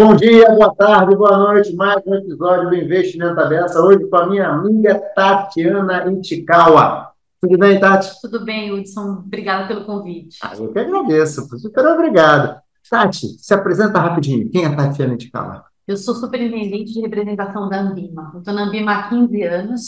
bom dia, boa tarde, boa noite. Mais um episódio do Investimento Aberto. Hoje com a minha amiga Tatiana Intikawa. Tudo bem, Tati? Tudo bem, Hudson. Obrigada pelo convite. Ah, eu que agradeço. Super obrigado. Tati, se apresenta rapidinho. Quem é Tatiana Intikawa? Eu sou superintendente de representação da Ambima. Estou na Ambima há 15 anos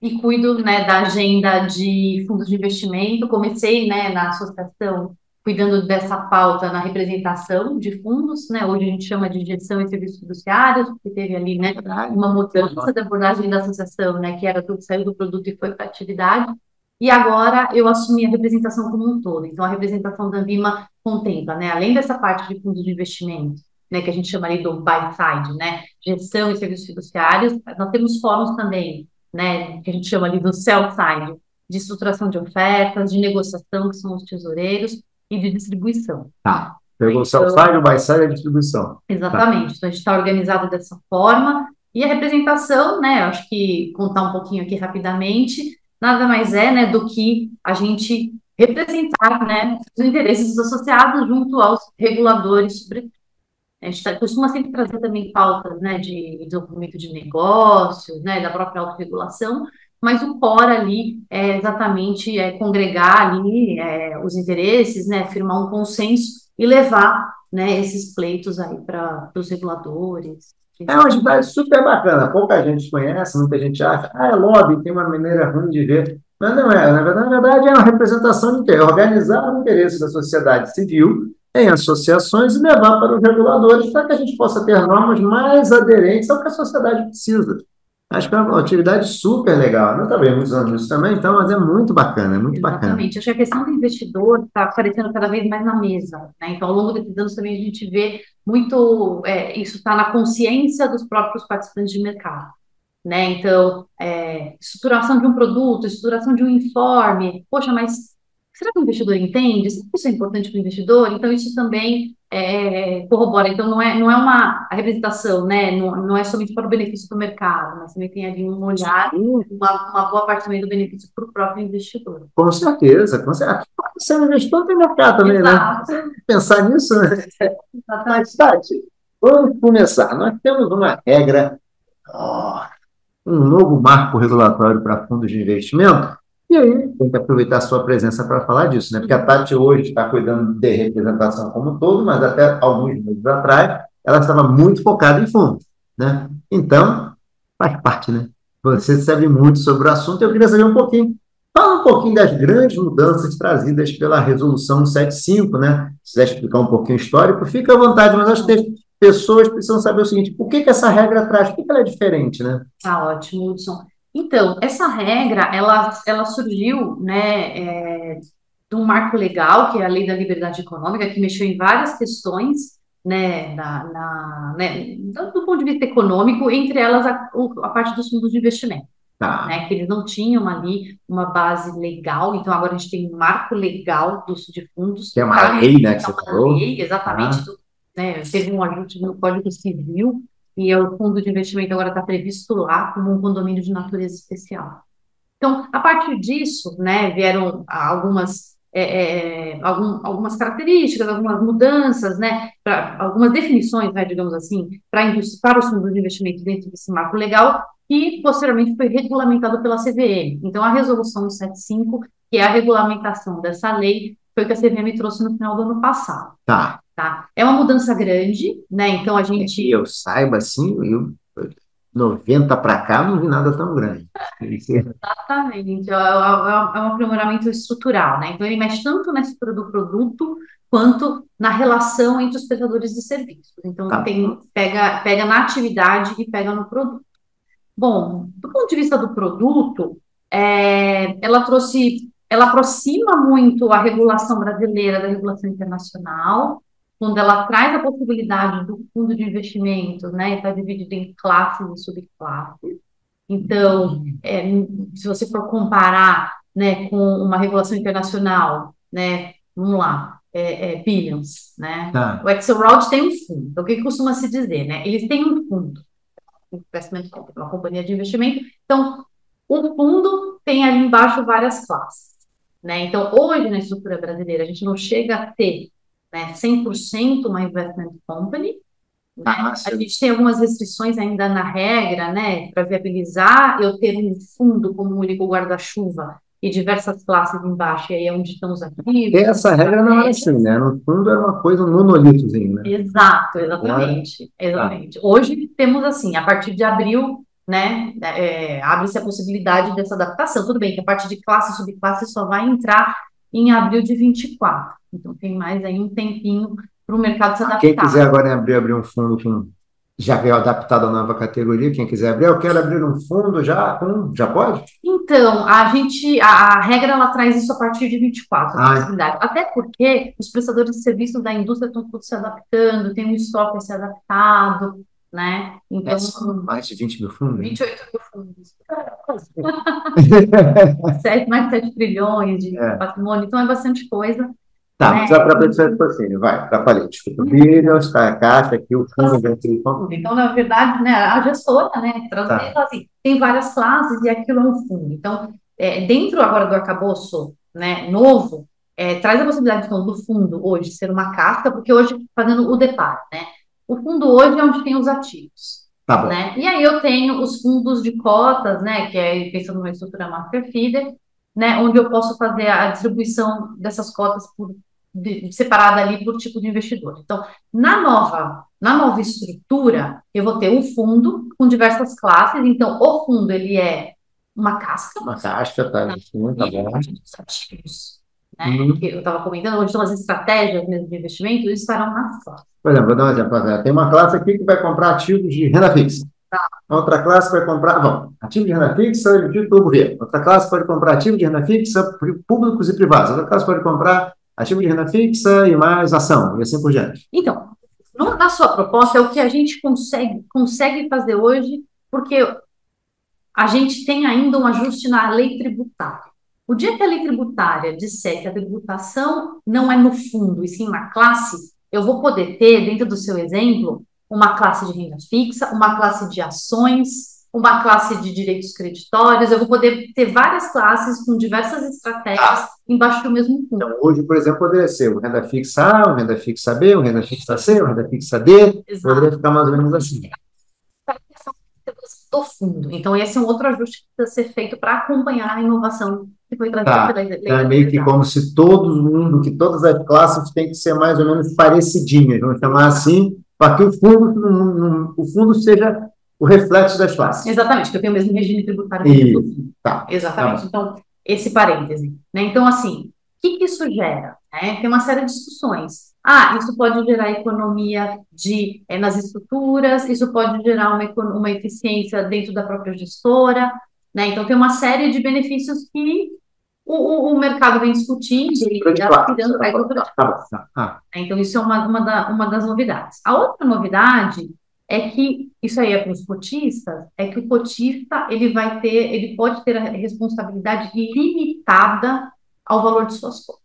e cuido né, da agenda de fundos de investimento. Comecei né, na associação cuidando dessa pauta na representação de fundos, né? Hoje a gente chama de gestão e serviços fiduciários, porque teve ali, né, uma mudança da abordagem da associação, né, que era tudo saiu do produto e foi para atividade. E agora eu assumi a representação como um todo. Então a representação da Ambima contempla, né, além dessa parte de fundos de investimento, né, que a gente chama ali do buy side, né, gestão e serviços fiduciários, nós temos fóruns também, né, que a gente chama ali do sell side, de estruturação de ofertas, de negociação, que são os tesoureiros, e de distribuição. Tá. Pegou o sell side, o buy side e a distribuição. Exatamente. Tá. Então, a gente está organizado dessa forma. E a representação, né, acho que contar um pouquinho aqui rapidamente, nada mais é, né, do que a gente representar, né, os interesses dos associados junto aos reguladores, sobre a gente tá, costuma sempre trazer também pautas, né, de desenvolvimento de negócios, né, da própria autorregulação, mas o core ali é exatamente é, congregar ali é, os interesses, né, firmar um consenso e levar né, esses pleitos aí para os reguladores. É uma atividade super bacana, pouca gente conhece, muita gente acha, ah, é lobby, tem uma maneira ruim de ver. Mas não é, na verdade, na verdade é uma representação de organizar o interesse da sociedade civil em associações e levar para os reguladores para que a gente possa ter normas mais aderentes ao que a sociedade precisa. Acho que é uma atividade super legal. Não trabalhei muitos anos nisso também, então, mas é muito bacana, é muito Exatamente. bacana. Exatamente. Acho que a questão do investidor está aparecendo cada vez mais na mesa. Né? Então, ao longo desses anos também a gente vê muito, é, isso está na consciência dos próprios participantes de mercado. Né? Então, é, estruturação de um produto, estruturação de um informe. Poxa, mas será que o investidor entende? Será que isso é importante para o investidor? Então, isso também é, corrobora. Então, não é, não é uma representação, né? Não, não é somente para o benefício do mercado, mas também tem ali um olhar, uma, uma boa parte também do benefício para o próprio investidor. Com certeza, com certeza. Você é um investidor tem mercado também, né? Exato. né? Pensar nisso, né? Mas, Tati, vamos começar. Nós temos uma regra, oh, um novo marco regulatório para fundos de investimento e aí, tem que aproveitar a sua presença para falar disso, né? Porque a Tati hoje está cuidando de representação como um todo, mas até alguns meses atrás ela estava muito focada em fundos, né? Então, faz parte, né? Você sabe muito sobre o assunto. Eu queria saber um pouquinho. Fala um pouquinho das grandes mudanças trazidas pela Resolução 75, né? Se quiser explicar um pouquinho histórico, fica à vontade, mas acho que as pessoas precisam saber o seguinte: por que, que essa regra traz? Por que, que ela é diferente, né? Tá ótimo, Hudson. Então, essa regra, ela, ela surgiu, né, é, de um marco legal, que é a Lei da Liberdade Econômica, que mexeu em várias questões, né, na, na né, do ponto de vista econômico, entre elas a, a parte dos fundos de investimento. Tá. Né, que eles não tinham ali uma base legal, então agora a gente tem um marco legal dos de fundos. Que é uma lei, né, que é você falou. Lei, exatamente. Ah. Do, né, teve um ajuste no Código Civil, e o fundo de investimento agora está previsto lá como um condomínio de natureza especial. Então, a partir disso, né, vieram algumas, é, é, algum, algumas características, algumas mudanças, né, pra, algumas definições, né, digamos assim, para, para os fundos de investimento dentro desse marco legal, e posteriormente foi regulamentado pela CVM. Então, a resolução 75, que é a regulamentação dessa lei, foi que a CVM trouxe no final do ano passado. Tá. Tá? É uma mudança grande, né? Então a gente. eu saiba assim, eu 90 para cá não vi nada tão grande. Exatamente, é, é, é, um aprimoramento estrutural, né? Então ele mexe tanto na estrutura do produto quanto na relação entre os prestadores de serviços. Então tá. tem, pega, pega na atividade e pega no produto. Bom, do ponto de vista do produto, é, ela trouxe, ela aproxima muito a regulação brasileira da regulação internacional, quando ela traz a possibilidade do fundo de investimentos, né, está dividido em classes e subclasses. Então, é, se você for comparar, né, com uma regulação internacional, né, vamos lá, é, é, billions, né? Tá. O Axelrod tem um fundo. Então, o que costuma se dizer, né? Eles têm um fundo, uma companhia de investimento. Então, o fundo tem ali embaixo várias classes, né? Então, hoje na estrutura brasileira a gente não chega a ter né, 100% uma investment company, Ah, a gente tem algumas restrições ainda na regra, né, para viabilizar eu ter um fundo como único guarda-chuva e diversas classes embaixo, e aí é onde estão os ativos. Essa regra não é assim, né? No fundo é uma coisa, um monolitozinho, né? Exato, exatamente. É? Exatamente. Tá. Hoje temos assim, a partir de abril, né, é, abre-se a possibilidade dessa adaptação. Tudo bem que a parte de classe e subclasse só vai entrar em abril de 24. Então tem mais aí um tempinho para o mercado se adaptar. Quem quiser agora em abril abrir um fundo com já veio adaptado à nova categoria, quem quiser abrir, eu quero abrir um fundo já, com, já pode? Então, a gente, a, a, regra ela traz isso a partir de 24, a ah, possibilidade. Até porque os prestadores de serviços da indústria estão todos se adaptando, tem um estoque a ser adaptado, né? Então, é, mais de 20 mil fundos? 28 mil fundos. Sete, mais de 7 trilhões de é. patrimônio, então é bastante coisa. Tá, né? só para a pessoa patrocínio, vai, atrapalhei. Desculpa. Billions, a caixa aqui, o fundo dentro Então, na verdade, né, a gestora, né, tá. assim, tem várias classes e aquilo é um fundo. Então, é, dentro agora do arcabouço né, novo, é, traz a possibilidade, então, do fundo hoje ser uma casca, porque hoje, fazendo o deparo, né, o fundo hoje é onde tem os ativos. Tá né? E aí eu tenho os fundos de cotas, né, que é pensando numa estrutura master feeder, né, onde eu posso fazer a distribuição dessas cotas por de, separada ali por tipo de investidor. Então, na nova, na nova estrutura, eu vou ter um fundo com diversas classes. Então, o fundo ele é uma casca. Uma casca, tá? Sim, tá bom. Ativos, né? Uhum. Eu estava comentando, onde estão as estratégias mesmo de investimento, eles estarão nas classes. Por exemplo, vou dar um exemplo. Tem uma classe aqui que vai comprar ativos de renda fixa. Tá. Outra classe vai comprar, bom, ativo de renda fixa emitido pelo governo. Outra classe pode comprar ativo de renda fixa públicos e privados. Outra classe pode comprar ativo de renda fixa e mais ação, e assim por diante. Então, no, na sua proposta, é o que a gente consegue, consegue fazer hoje, porque a gente tem ainda um ajuste na lei tributária. O dia que a lei tributária disser que a tributação não é no fundo, e sim na classe, eu vou poder ter, dentro do seu exemplo, uma classe de renda fixa, uma classe de ações, uma classe de direitos creditórios, eu vou poder ter várias classes com diversas estratégias ah. embaixo do mesmo fundo. Então, hoje, por exemplo, poderia ser o renda fixa A, o renda fixa B, o renda fixa C, o renda fixa D, Exato. poderia ficar mais ou menos assim. Do fundo. Então, esse é um outro ajuste que precisa ser feito para acompanhar a inovação que foi trazida tá. pela lei. É meio que como se todo mundo, que todas as classes têm que ser mais ou menos parecidinhas, vamos chamar assim, para que o fundo, o fundo seja o reflexo das classes. Exatamente, que eu tenho o mesmo regime tributário. Isso, tá. Exatamente. Tá então, esse parêntese. Né? Então, assim, o que, que isso gera? Né? Tem uma série de discussões. Ah, isso pode gerar economia de, é, nas estruturas, isso pode gerar uma, uma eficiência dentro da própria gestora, né? Então, tem uma série de benefícios que o, o, o mercado vem discutindo e aspirando para a Então, isso é uma, uma, da, uma das novidades. A outra novidade é que isso aí é para os cotistas, é que o cotista ele vai ter, ele pode ter a responsabilidade limitada ao valor de suas cotas.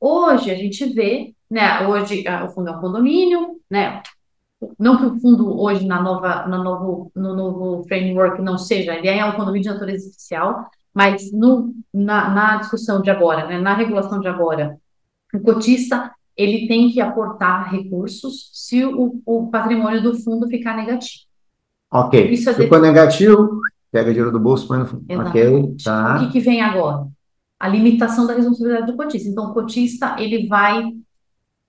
Hoje a gente vê, né? Hoje o fundo é um condomínio, né? Não que o fundo hoje na nova, no novo, no novo framework não seja, ele é um condomínio de natureza especial, mas no, na, na discussão de agora, né, na regulação de agora, o cotista ele tem que aportar recursos se o, o patrimônio do fundo ficar negativo. Ok. Isso é Ficou negativo, pega dinheiro do bolso, põe no fundo. Ok, tá. O que, que vem agora? A limitação da responsabilidade do cotista. Então, o cotista, ele vai,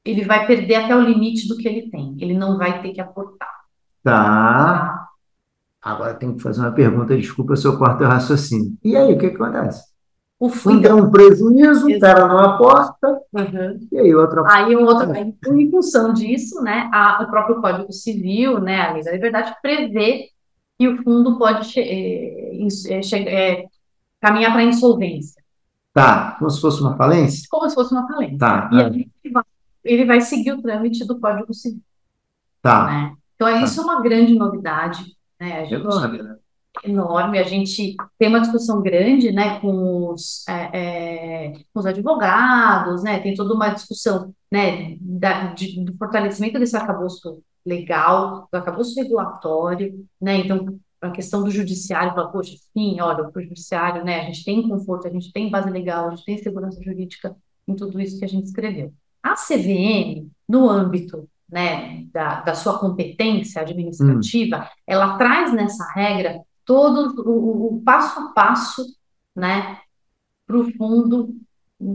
ele vai perder até o limite do que ele tem. Ele não vai ter que aportar. Tá. Agora tem que fazer uma pergunta, desculpa se eu corto o raciocínio. E aí, o que, que acontece? O fundo tem um prejuízo, o cara não aposta, uhum. e aí outra Aí o outro, em função disso, né, a, o próprio Código Civil, né, a Lei da Liberdade, prevê que o fundo pode é, é, caminhar para insolvência. Tá, como se fosse uma falência? Como se fosse uma falência. Tá. E aí ele vai, ele vai seguir o trâmite do Código Civil. Tá. Né? Então, tá. isso é uma grande novidade. Né? A gente, né? enorme. A gente tem uma discussão grande, né, com os, é, é, com os advogados, né, tem toda uma discussão, né, da, de, do fortalecimento desse arcabouço legal, do arcabouço regulatório, né, então a questão do judiciário, fala, poxa, sim, olha, o judiciário, né, a gente tem conforto, a gente tem base legal, a gente tem segurança jurídica em tudo isso que a gente escreveu. A CVM, no âmbito né, da, da sua competência administrativa, hum. ela traz nessa regra todo o, o passo a passo, né, para o fundo,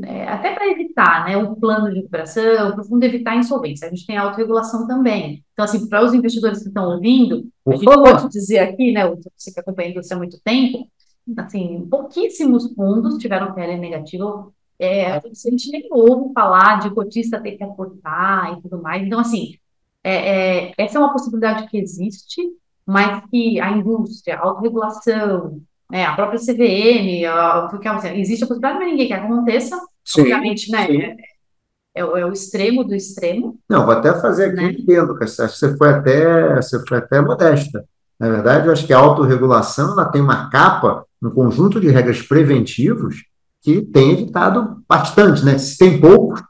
é, até para evitar, né, o plano de recuperação, para o fundo evitar a insolvência. A gente tem a autorregulação também. Então, assim, para os investidores que estão ouvindo, Por a gente favor. pode dizer aqui, né, você que acompanha isso há muito tempo, assim, pouquíssimos fundos tiveram PL negativo. É, a gente nem ouve falar de cotista ter que aportar e tudo mais. Então, assim, é, é, essa é uma possibilidade que existe, mas que a indústria, a autorregulação, né, a própria CVM, a, porque, assim, existe a possibilidade, mas ninguém quer que aconteça. Sim, obviamente, né? Sim. É, é, o extremo do extremo. Não, vou até fazer aqui né? entendo, que você foi até, você foi até modesta. Na verdade, eu acho que a autorregulação ela tem uma capa, um conjunto de regras preventivos que tem evitado bastante, né? Se tem poucos,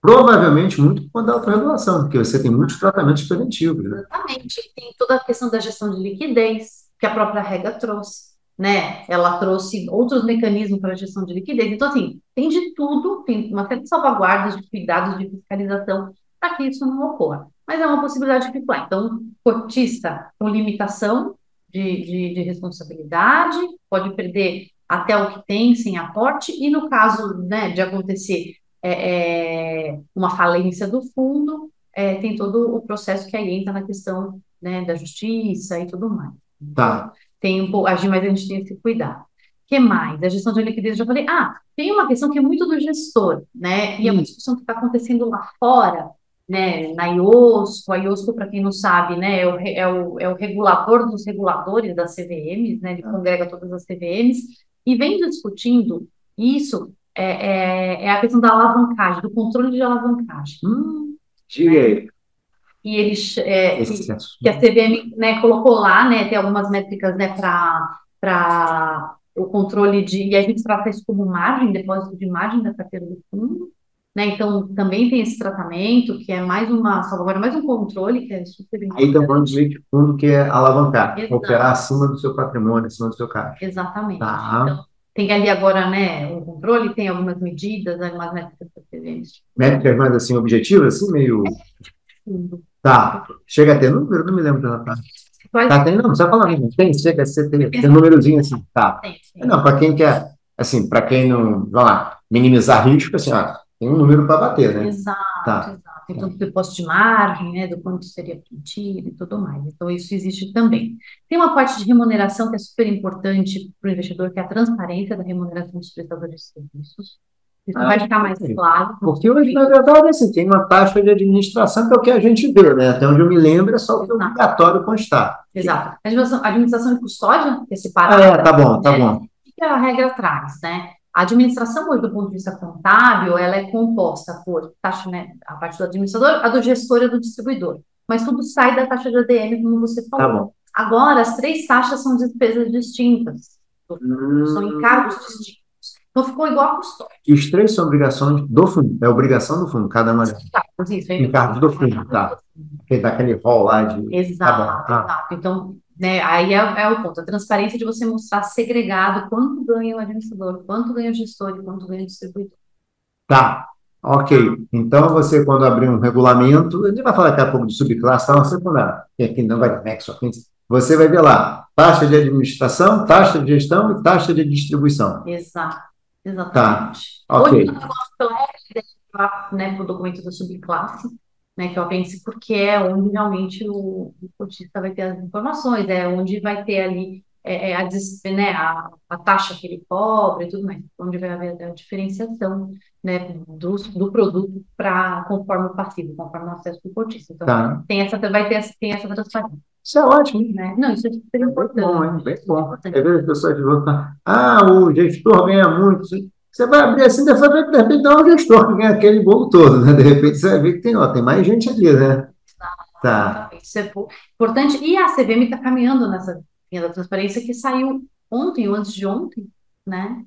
provavelmente muito por conta da autorregulação, porque você tem muitos tratamentos preventivos. Né? Exatamente. Tem toda a questão da gestão de liquidez, que a própria regra trouxe. Né? Ela trouxe outros mecanismos para a gestão de liquidez. Então, assim, tem de tudo, tem uma série de salvaguardas, de cuidados, de fiscalização para que isso não ocorra mas é uma possibilidade de lá. Então, cotista com limitação de, de, de, responsabilidade, pode perder até o que tem sem aporte, e no caso né, de acontecer é, é, uma falência do fundo, é, tem todo o processo que aí entra na questão né, da justiça e tudo mais. Tá. Então, tem um pouco, mas a gente tem esse cuidado. O que mais? A gestão de liquidez, eu já falei. Ah, tem uma questão que é muito do gestor, né? E é uma hum. discussão que está acontecendo lá fora, né, na IOSCO, a IOSCO, para quem não sabe, né, é o, é, o, é o regulador dos reguladores das CVMs, né, ele congrega todas as CVMs, e vem discutindo isso, é, é, é a questão da alavancagem, do controle de alavancagem. Hum, diga aí. E eles, é, que, que, a CVM né, colocou lá, né, tem algumas métricas né, para o controle de, e a gente trata isso como margem, depósito de margem da carteira do fundo, né? Então, também tem esse tratamento, que é mais uma salvaguarda, mais um controle, que é super importante. Aí estamos falando de fundo que é alavancar, Exato. operar acima do seu patrimônio, acima do seu caixa. Exatamente. Tá. Então, tem ali agora, né, um controle, tem algumas medidas, algumas métricas preferentes. Métricas mais assim, objetivas, assim, meio... Tá. Chega a ter número? Não me lembro dela. Tá. Tá, tem, não, não precisa falar, não. Tem, chega a ser, tem, tem um númerozinho assim, tá. Tem, Não, para quem quer, assim, para quem não, vamos lá, minimizar risco, assim, ó, tem um número para bater, né? Exato, tá. exato. Então, do depósito de margem, né, do quanto seria permitido e tudo mais. Então, isso existe também. Tem uma parte de remuneração que é super importante para o investidor, que é a transparência da remuneração dos prestadores de serviços. Isso ah, vai ficar mais claro. Porque hoje, na verdade, assim, tem uma taxa de administração que é o que a gente vê, né? Até onde eu me lembro, é só o que é obrigatório constar. Exato. A administração, administração e custódia, que é separado. Ah, é, tá bom, tá né? bom. O que a regra traz, né? A administração, hoje, do ponto de vista contábil, ela é composta por taxa, né, a parte do administrador, a do gestor e a do distribuidor. Mas tudo sai da taxa de ADM, como você falou. Tá. Agora, as três taxas são despesas distintas. Hum. São encargos distintos. Então, ficou igual a custódia. E os três são obrigações do fundo. É obrigação do fundo, cada uma. Isso, encargos do fundo, tá. Porque dá aquele rol lá de... Exato, tá bom, tá. exato. Então, né? Aí é, é, o ponto, a transparência de você mostrar segregado quanto ganha o administrador, quanto ganha o gestor e quanto ganha o distribuidor. Tá, ok. Então, você, quando abrir um regulamento, gente vai falar daqui a pouco de subclasse, tá? Você, quando aqui não vai nexo, você vai ver lá, taxa de administração, taxa de gestão e taxa de distribuição. Exato, exatamente. Tá, ok. Hoje, né, o documento da subclasse, né, que é o apêndice, porque é onde realmente o, o cotista vai ter as informações, é onde vai ter ali é, é a, né, a, a, taxa que ele cobra e tudo mais, onde vai haver a diferenciação né, do, do produto para conforme o passivo, conforme o acesso do cotista. Então, tá. tem essa, vai ter tem essa transparência. Isso é ótimo. Né? Não, isso é super importante. Bom, é bem bom. É ver as pessoas falar, ah, o gestor ganha muito. Você vai abrir assim, de repente dá um gestor que ganha aquele bolo todo, né? De repente você vai ver que tem, ó, tem mais gente ali, né? Tá. Isso é importante. E a CVM está caminhando nessa linha da transparência que saiu ontem ou antes de ontem, né?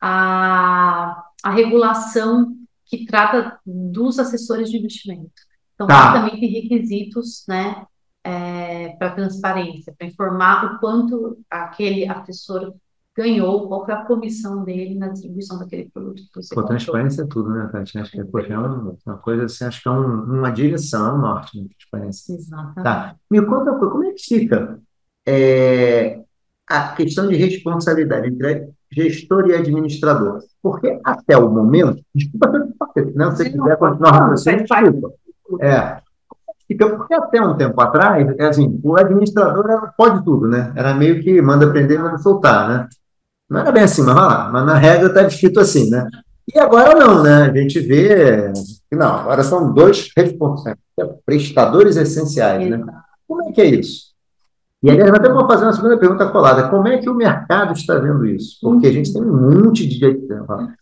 A, a regulação que trata dos assessores de investimento. Então, tá. também tem requisitos, né? É, para transparência, para informar o quanto aquele assessor ganhou, qual foi a comissão dele na distribuição daquele produto que você Pô, transparência é tudo, né, Tati? Acho que é, poxa, é uma, uma coisa assim, acho que é um, uma direção, é norte, né, transparência. Exatamente. Tá. Me conta uma coisa, como é que fica é, a questão de responsabilidade entre gestor e administrador? Porque até o momento, desculpa, não, se você quiser continuar você desculpa. É, Fica porque até um tempo atrás, é assim, o administrador era, pode tudo, né? Era meio que manda prender, manda soltar, né? Não era bem assim, mas vai lá. Mas na regra está escrito assim, né? E agora não, né? A gente vê que não, agora são dois responsáveis, prestadores essenciais, né? Como é que é isso? E aliás, até vou fazer uma segunda pergunta colada. Como é que o mercado está vendo isso? Porque a gente tem um monte de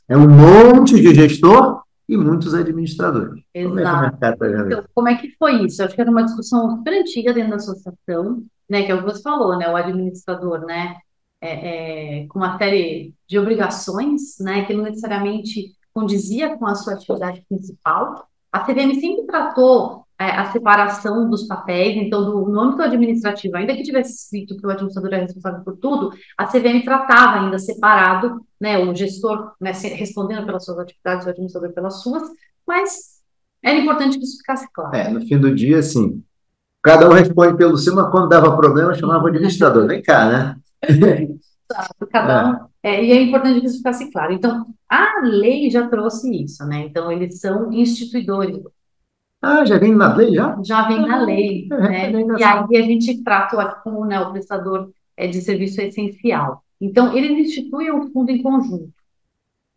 é um monte de gestor e muitos administradores. Exato. Como é que o mercado está vendo então, Como é que foi isso? Acho que era uma discussão super antiga dentro da associação, né? Que é o que você falou, né? O administrador, né? É, é, com uma série de obrigações, né, que não necessariamente condizia com a sua atividade principal. A CVM sempre tratou é, a separação dos papéis, então, do, no âmbito administrativo, ainda que tivesse escrito que o administrador é responsável por tudo, a CVM tratava ainda separado, né, o gestor né, respondendo pelas suas atividades, o administrador pelas suas, mas era importante que isso ficasse claro. É, no fim do dia, assim, cada um responde pelo seu, mas quando dava problema, chamava o administrador. Vem cá, né? Cada um. É, e é importante que isso ficasse claro. Então, a lei já trouxe isso, né? Então, eles são instituidores. Ah, já vem na lei já? Já vem na lei, é, né? É e aí a gente trata como né, o prestador é, de serviço essencial. Então, eles instituem o fundo em conjunto.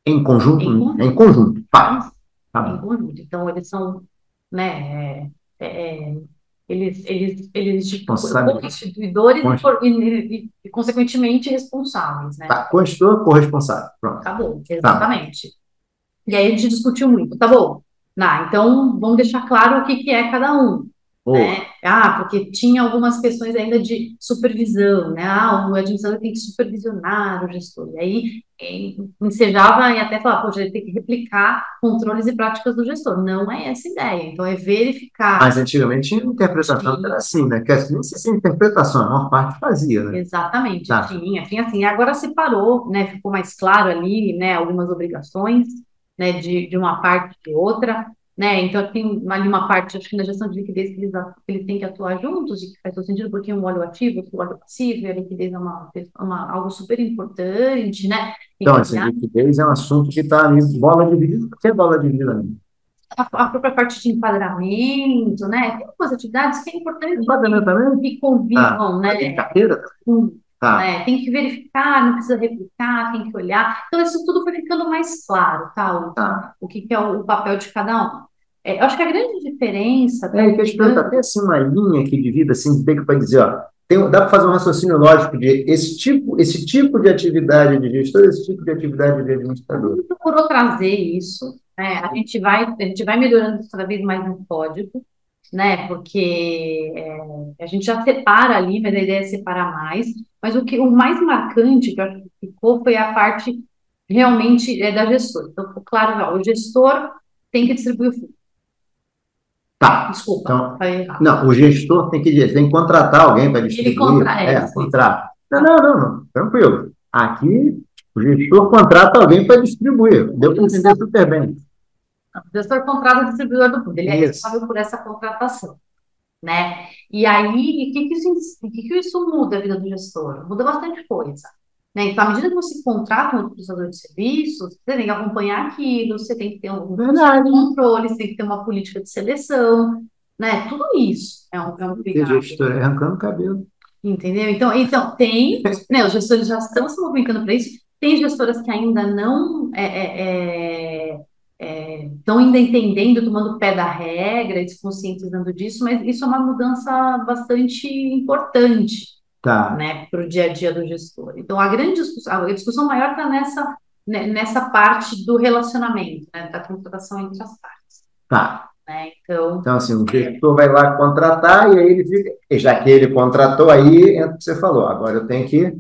Em conjunto? Em conjunto. Em conjunto. Tá. tá em conjunto. Então, eles são, né, é, eles, eles, eles constituidores e, e, consequentemente, responsáveis, né? Tá, constituidor corresponsável. Pronto. Tá bom, exatamente. Tá. E aí a gente discutiu muito, tá bom. Nah, então, vamos deixar claro o que, que é cada um. Né? Ah, porque tinha algumas questões ainda de supervisão, né? Ah, o administrador tem que supervisionar o gestor. E aí ensejava e até falava, poxa, ele tem que replicar controles e práticas do gestor. Não é essa a ideia. Então, é verificar. Mas antigamente tinha interpretação era assim, né? Que assim, se interpretação, a maior parte fazia, né? Exatamente, tá. tinha, tinha assim. Agora separou, né? Ficou mais claro ali, né? Algumas obrigações, né? De, de uma parte e outra né? Então, tem ali uma parte, acho que na gestão de liquidez, que eles, eles têm que atuar juntos, e que faz todo sentido, porque um óleo ativo, outro óleo passivo, e a liquidez é uma, uma, algo super importante, né? Então, essa liquidez é um assunto que está ali, bola dividida, o que é bola dividida ali? A, a, própria parte de enquadramento, né? Tem algumas atividades que é importante que, que convivam, ah, né? Carteira? Com, Tá. Né? Tem que verificar, não precisa replicar, tem que olhar. Então, isso tudo foi ficando mais claro, tá? O, tá. o que, que, é o, o, papel de cada um. É, eu acho que a grande diferença. É, que eu te pergunto, até assim, uma linha que divida, assim, tem que para dizer, ó, tem, dá para fazer um raciocínio lógico de esse tipo, esse tipo de atividade de gestor, esse tipo de atividade de administrador. A gente procurou trazer isso, né? a, gente vai, a gente vai melhorando cada vez mais no código, né? Porque é, a gente já separa ali, mas a ideia é separar mais. Mas o que o mais marcante que eu acho que ficou foi a parte realmente é, da gestora. Então, claro, o gestor tem que distribuir o fundo. Tá. Desculpa. Então, não, o gestor tem que, tem que contratar alguém para distribuir. Ele contra, é, é contrata. Não, não, não, não, tranquilo. Aqui, o gestor contrata alguém para distribuir. Deu para entender super bem. O gestor contrata o distribuidor do fundo, ele é responsável por essa contratação. Né? E aí, o que, que, isso, que, que isso muda a vida do gestor? Muda bastante coisa. Né? Então, à medida que você contrata um prestador de serviços, você tem que acompanhar aquilo, você tem que ter um controle, você tem que ter uma política de seleção, né? Tudo isso é um, é um cuidado. Tem gestor arrancando cabelo. Entendeu? Então, então tem, né, os gestores já estão se movimentando para isso, tem gestoras que ainda não é, é, é estão ainda entendendo, tomando pé da regra e se conscientizando disso, mas isso é uma mudança bastante importante tá. né, para o dia a dia do gestor. Então, a grande discussão, a discussão maior está nessa, né, nessa parte do relacionamento, né, da contratação entre as partes. Tá. Né? Então, então, assim, o gestor vai lá contratar e aí ele fica, já que ele contratou, aí é o que você falou, agora eu tenho que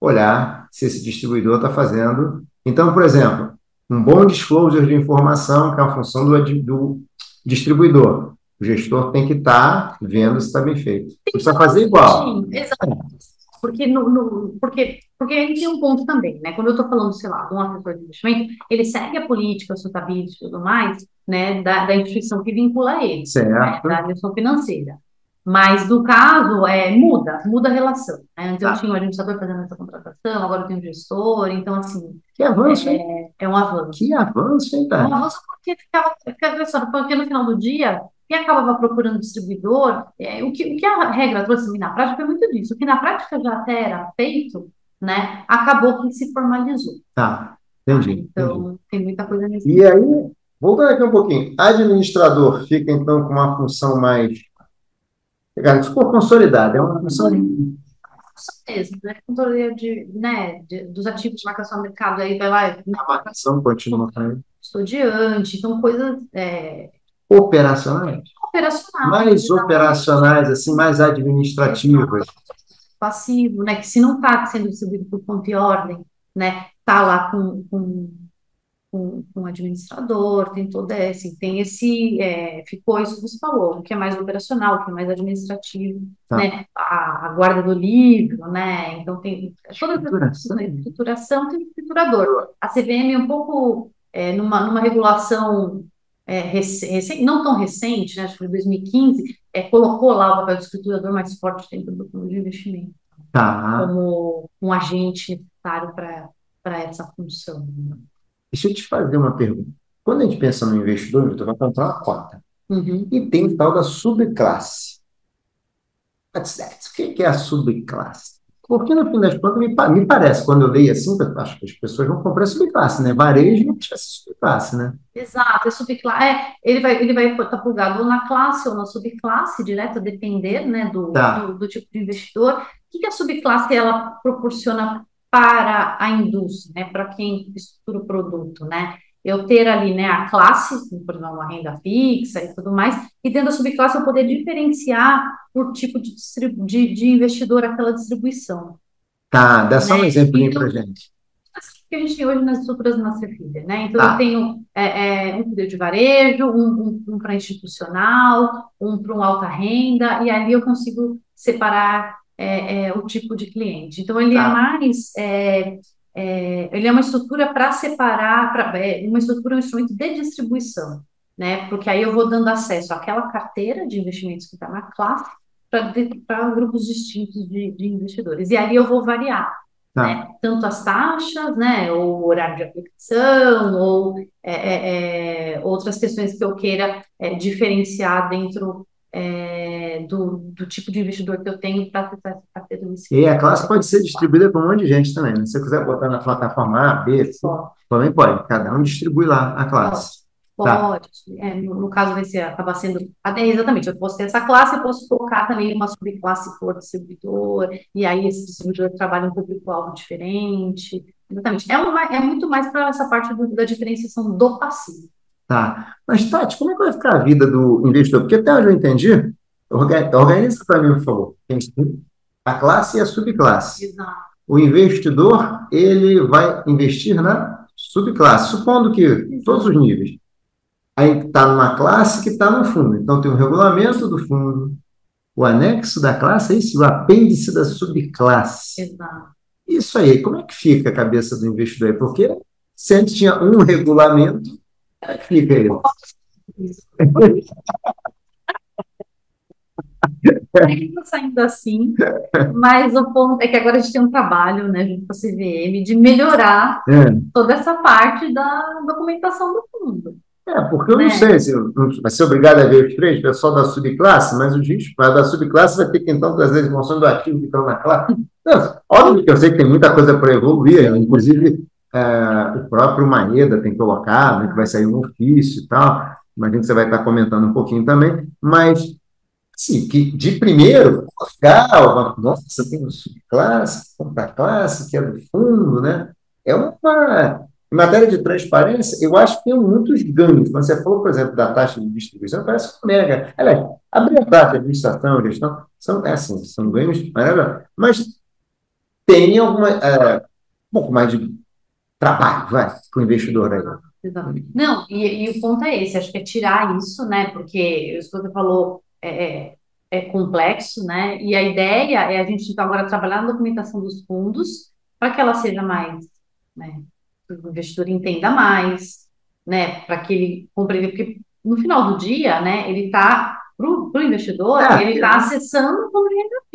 olhar se esse distribuidor está fazendo. Então, por exemplo, um bom disclosure de informação, que é a função do, do distribuidor. O gestor tem que estar tá vendo se está bem feito. Não precisa fazer igual. Exatamente. porque, no, no, porque, porque a gente tem um ponto também, né? Quando eu estou falando, sei lá, de um assessor de investimento, ele segue a política, a sustentabilidade e tudo mais, né, da, da instituição que vincula ele, né, da instituição financeira. Mas no caso, é, muda, muda a relação. Né? Antes eu tá. tinha um administrador fazendo essa contratação, agora eu tenho um gestor, então assim. Que avanço, é, é um avanço. Que avanço, hein, tá? É um avanço porque ficava, ficava porque no final do dia, quem acabava procurando distribuidor, é, o, que, o que a regra trouxe na prática foi muito disso. O que na prática já até era feito, né, acabou que se formalizou. Tá, entendi. Então, entendi. tem muita coisa nesse. E aí, voltando aqui um pouquinho, administrador fica então com uma função mais ficou consolidada, é uma função. Certeza, né? Controle de, né, de, dos ativos de marcação no mercado, aí vai lá. A marcação continua também. Estudante, então coisas. É... Operacionais? Operacionais. Mais operacionais, assim, mais administrativas. Passivo, né? Que se não está sendo distribuído por conta e ordem, né? Está lá com, com com, com o administrador, tem toda assim, tem esse, é, ficou isso que você falou, o que é mais operacional, o que é mais administrativo, tá. né, a, a, guarda do livro, né, então tem toda a estruturação, tem estruturador. A CVM é um pouco, é, numa, numa regulação é, recente, não tão recente, né, acho que foi 2015, é, colocou lá o papel do estruturador mais forte dentro do fundo de investimento, tá. como um agente necessário para essa função. Né? Deixa eu te fazer uma pergunta. Quando a gente pensa no investidor, tu vai comprar uma cota. Uhum. E tem o tal da subclasse. O que é a subclasse? Porque, no fim das contas, me, me parece, quando eu leio assim, acho que as pessoas vão comprar subclasse, né? Varejo não precisa ser subclasse, né? Exato, é subclasse. É, ele vai ele vai estar plugado ou na classe ou na subclasse, direto, a depender né, do, tá. do, do, tipo de investidor. O que, que a subclasse ela proporciona para a indústria, né, para quem estrutura o produto, né? Eu ter ali, né, a classe, por exemplo, uma renda fixa e tudo mais, e dentro da subclasse eu poder diferenciar por tipo de, de, de investidor aquela distribuição. Tá, dá só né? um exemplo então, para gente. que a gente tem hoje nas estruturas da Filha, né? Então, tá. eu tenho é, é, um poder de varejo, um, um, um para institucional, um para um alta renda, e ali eu consigo separar é, é, o tipo de cliente. Então, ele é tá. é mais. É, ele é uma estrutura para separar, pra, é, uma estrutura, um instrumento de distribuição, né? Porque aí eu vou dando acesso àquela carteira de investimentos que está na classe para grupos distintos de, de, investidores. E ali eu vou variar. Tá. Né? Tanto as taxas, né, ou horário de aplicação, ou é, outras questões que eu queira diferenciar dentro é, do, do, tipo de investidor que eu tenho para acessar essa carteira inicial. E a classe pode ser distribuída para um monte de gente também. Né? Se você quiser botar na plataforma A, B, C, também pode. Cada um distribui lá a classe. Pode. Tá. É, no, no, caso desse, acaba sendo. Até, exatamente, eu posso ter essa classe, eu posso colocar também uma subclasse por distribuidor, e aí esse distribuidor trabalha um público-alvo diferente. Exatamente. É, uma, é muito mais para essa parte do, da diferenciação do passivo. Tá. Mas, Tati, como é que vai ficar a vida do investidor? Porque até onde eu entendi, organiza para mim, por favor. A classe e a subclasse. Exato. O investidor, ele vai investir na subclasse, supondo que todos os níveis. Aí está numa classe que está no fundo. Então, tem o regulamento do fundo, o anexo da classe, é isso, o apêndice da subclasse. Exato. Isso aí, como é que fica a cabeça do investidor aí? Porque se antes tinha um regulamento, Está saindo assim, mas o ponto é que agora a gente tem um trabalho, né, junto com a CVM, de melhorar é. toda essa parte da documentação do fundo. É, porque eu né? não sei se vai ser obrigado a ver os três, pessoal da subclasse, mas o gente da subclasse vai ter que então trazer as informações do ativo que estão na classe. Não, óbvio que eu sei que tem muita coisa para evoluir, inclusive é, o próprio Maeda tem colocado, que vai sair um ofício e tal, imagino que você vai estar comentando um pouquinho também, mas, assim, que de primeiro, legal, nossa, tem uma subclasse, compra classe, que é do fundo, né? É uma. Em matéria de transparência, eu acho que tem muitos ganhos. Quando você falou, por exemplo, da taxa de distribuição, parece um mega. Aliás, abrir a taxa administração, gestão, são, é assim, são ganhos maravilhosos. Mas tem alguma. É, um pouco mais de trabalho, vai, para o investidor aí. Exatamente. Não, e, e, o ponto é esse, acho que é tirar isso, né? Porque isso que você falou é, é, é complexo, né? E a ideia é a gente então, agora trabalhar na documentação dos fundos para que ela seja mais, né? o investidor entenda mais, né? Para que ele compreenda, porque no final do dia, né? Ele está para o investidor, é, ele está acessando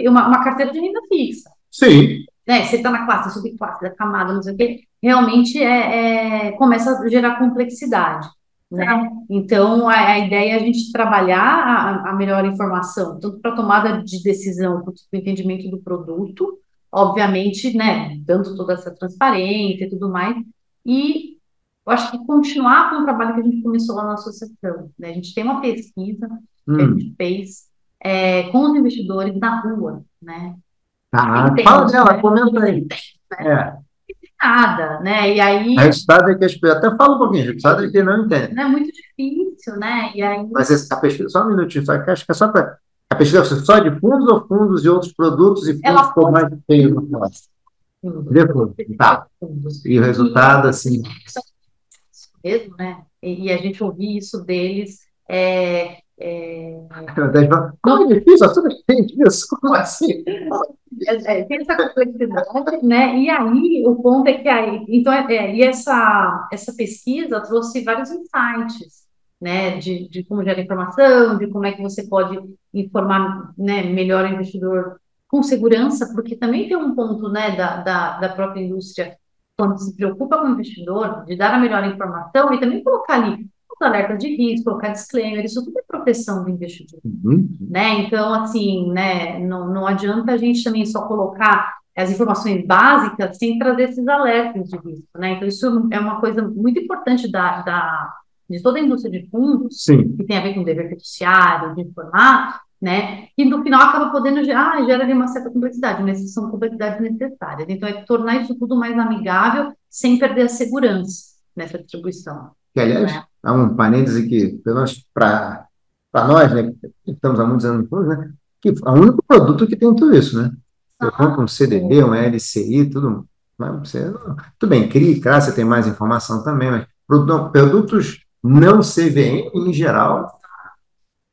uma, uma carteira de renda fixa. Sim. Né, você está na classe, subclasse, da camada, não sei o quê, realmente é, é, começa a gerar complexidade. Né? É. Então, a, a, ideia é a gente trabalhar a, a melhor informação, tanto para tomada de decisão, quanto para o entendimento do produto, obviamente, né, dando toda essa transparência e tudo mais, e eu acho que continuar com o trabalho que a gente começou lá na associação. Né? A gente tem uma pesquisa hum. que a hum. gente fez é, com os investidores na rua, né? Ah, fala dela, né? comenta aí. Né? É. Nada, né? E aí. O resultado é que as pessoas. Até fala um pouquinho, o resultado é que não entende. É muito difícil, né? E aí... Mas a pesquisa, só um minutinho, só que acho que é só para. A pesquisa é só de fundos ou fundos e outros produtos e fundos Ela por mais feio no negócio? Depois, tá. E o resultado, assim. Mesmo, né? E, e a gente ouvir isso deles é, é... Como é difícil, tudo gente isso, como assim? É, é, tem essa complexidade, né? E aí o ponto é que aí, então, é, é, e essa, essa pesquisa trouxe vários insights, né? De, de como gera informação, de como é que você pode informar né, melhor o investidor com segurança, porque também tem um ponto, né, da, da, da própria indústria quando se preocupa com o investidor, de dar a melhor informação e também colocar ali alerta de risco, colocar disclaimer, isso tudo é proteção do investidor, uhum. né? Então, assim, né, não, não adianta a gente também só colocar as informações básicas sem trazer esses alertas de risco, né? Então, isso é uma coisa muito importante da, da de toda a indústria de fundos, Sim. que tem a ver com o dever fiduciário, de informar, né? E no final acaba podendo gerar, ah, gera uma certa complexidade, mas são complexidades necessárias. Então, é tornar isso tudo mais amigável sem perder a segurança nessa distribuição. Que, aliás, né? Há um parêntese que, para nós, né, que estamos há muitos anos depois, né, que é o único produto que tem tudo isso, né? Você compra um CDB, um LCI, tudo. Mas você, tudo bem, CRI, CRA, você tem mais informação também, mas produtos não CVM, em geral,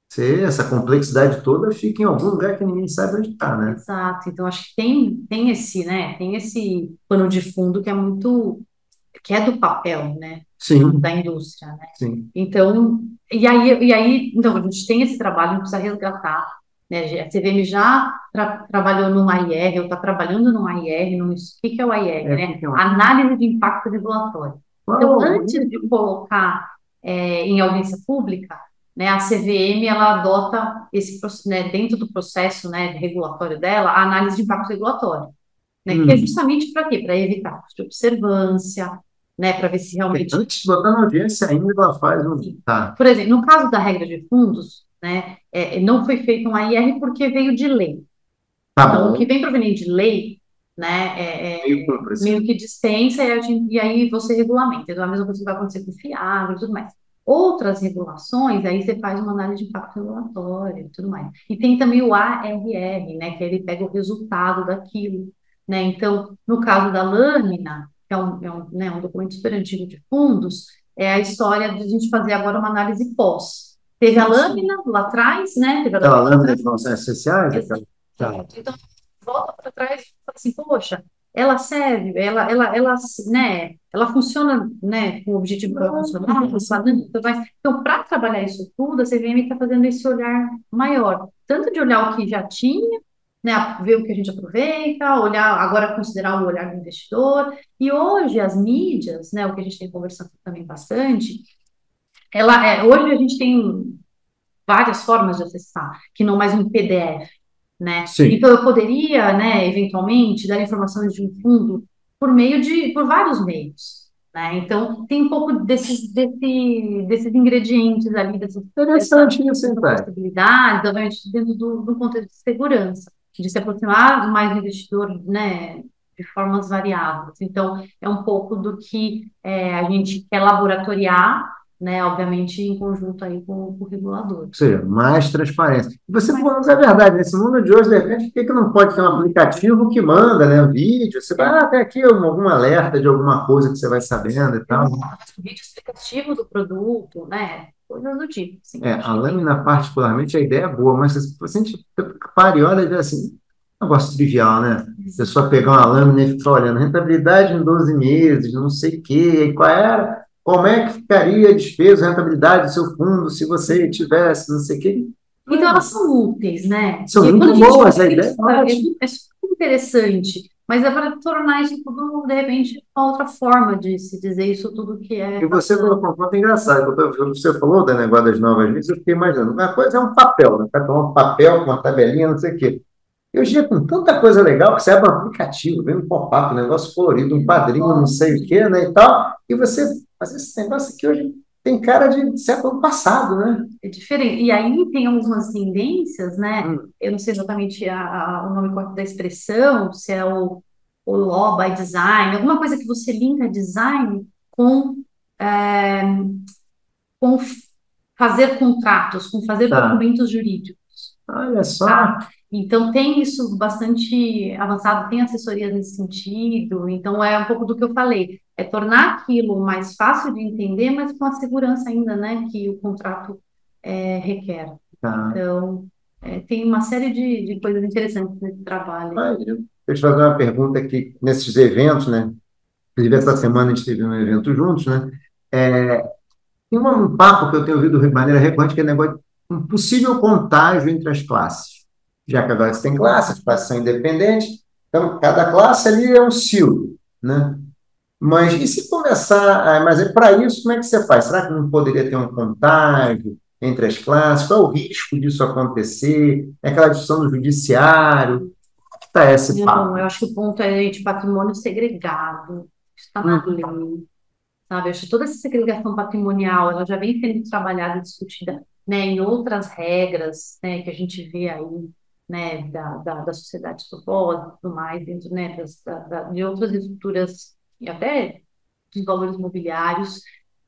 você, essa complexidade toda fica em algum lugar que ninguém sabe onde está, né? Exato. Então, acho que tem, tem esse, né? Tem esse pano de fundo que é muito que é do papel, né? Sim. Da indústria, né? Sim. Então, e aí, e aí, então, a gente tem esse trabalho, a gente precisa resgatar, né? A CVM já tra trabalhou no AIR, ou está trabalhando no AIR, no, o que, é o AIR, é, né? É Análise de impacto regulatório. Então, antes de colocar é, em audiência pública, né, a CVM ela adota esse né, dentro do processo né, regulatório dela a análise de impacto regulatório, né, hum. que é hum. justamente para quê? Para evitar de observância, né, para ver se realmente. Antes de botar na audiência, ainda ela faz um. Tá. Por exemplo, no caso da regra de fundos, né, é, não foi feito um AIR porque veio de lei. Tá então, bom. o que vem proveniente de lei, né, é, é meio, meio, que dispensa e, gente, e, aí você regulamenta. Então, a mesma coisa que vai acontecer com fiável e tudo mais. Outras regulações, aí você faz uma análise de impacto regulatório e tudo mais. E tem também o ARR, né, que ele pega o resultado daquilo. Né? Então, no caso da lâmina, que é um, é um, né, um documento super antigo de fundos, é a história de a gente fazer agora uma análise pós. Teve a lâmina lá atrás, né? Teve a aquela lâmina de funções essenciais? Aquela... Então, volta para trás e fala assim, poxa, ela serve, ela, ela, ela, né, ela funciona, né, com o objetivo para funcionar, então, para trabalhar isso tudo, a CVM está fazendo esse olhar maior, tanto de olhar o que já tinha, né, ver o que a gente aproveita, olhar, agora considerar o olhar do investidor. E hoje as mídias, né, o que a gente tem conversado também bastante, ela é, hoje a gente tem várias formas de acessar, que não mais um PDF, né? Sim. Então eu poderia, né, eventualmente dar informações de um fundo por meio de por vários meios. Né? Então, tem um pouco desses, desse, desses ingredientes ali, dessas, Interessante isso, possibilidades, obviamente, dentro do, do contexto de segurança de se aproximar mais do investidor, né, de formas variáveis. Então, é um pouco do que é, a gente quer laboratoriar, né, obviamente em conjunto aí com, com o regulador. Ou seja, mais transparência. E você falando é verdade, nesse mundo de hoje, de repente, por que, que não pode ter um aplicativo que manda, né, vídeo, você vai, ah, tem aqui algum alerta de alguma coisa que você vai sabendo e tal. O vídeo explicativo do produto, né, coisas do tipo. Assim, é, a lâmina, particularmente, a ideia é boa, mas se a gente para e olha, assim, negócio trivial, né? A pessoa pegar uma lâmina e ficar olhando, rentabilidade em 12 meses, não sei o quê, qual era, como é que ficaria a despesa, a rentabilidade do seu fundo se você tivesse, não sei o quê. Então, elas são úteis, né? São muito boas, a ideia é, é super interessante. Mas é para tornar isso tudo, de repente, uma outra forma de se dizer isso tudo que é. E você colocou um ponto engraçado. Quando você falou da negócio das novas leis, eu fiquei imaginando. Uma coisa é um papel, né? Cada um papel com uma tabelinha, não sei o quê. E hoje dia, com tanta coisa legal, que você abre um aplicativo, vem um pop-up, um negócio colorido, um padrinho, não sei o quê, né? E tal. E você faz esse negócio aqui hoje tem cara de século passado, né? É diferente. E aí tem algumas tendências, né? Hum. Eu não sei exatamente a, a, o nome correto da expressão, se é o, o law by design, alguma coisa que você linka design com, é, com fazer contratos, com fazer tá. documentos jurídicos. Olha só. Tá? Então, tem isso bastante avançado, tem assessoria nesse sentido. Então, é um pouco do que eu falei é tornar aquilo mais fácil de entender, mas com a segurança ainda, né, que o contrato é, requer. Tá. Então, é, tem uma série de, de coisas interessantes nesse trabalho. Ah, eu, te fazer uma pergunta aqui, nesses eventos, né, inclusive essa semana a gente teve um evento juntos, né, é, tem um papo que eu tenho ouvido de maneira recorrente, que é negócio um possível contágio entre as classes. Já que agora você tem classes, as classes são independentes, então cada classe ali é um ciclo, né? Mas e se começar, mas é para isso, como é que você faz? Será que não poderia ter um contágio entre as classes? Qual é o risco disso acontecer? É aquela discussão do judiciário? Como está esse papo? Não, eu acho que o ponto é de patrimônio segregado. Está na hum. lei. Sabe? Eu acho que toda essa segregação patrimonial ela já vem sendo trabalhada e discutida né, em outras regras né, que a gente vê aí né, da, da, da sociedade estudiosa e tudo mais, dentro né, das, da, de outras estruturas e até dos valores mobiliários.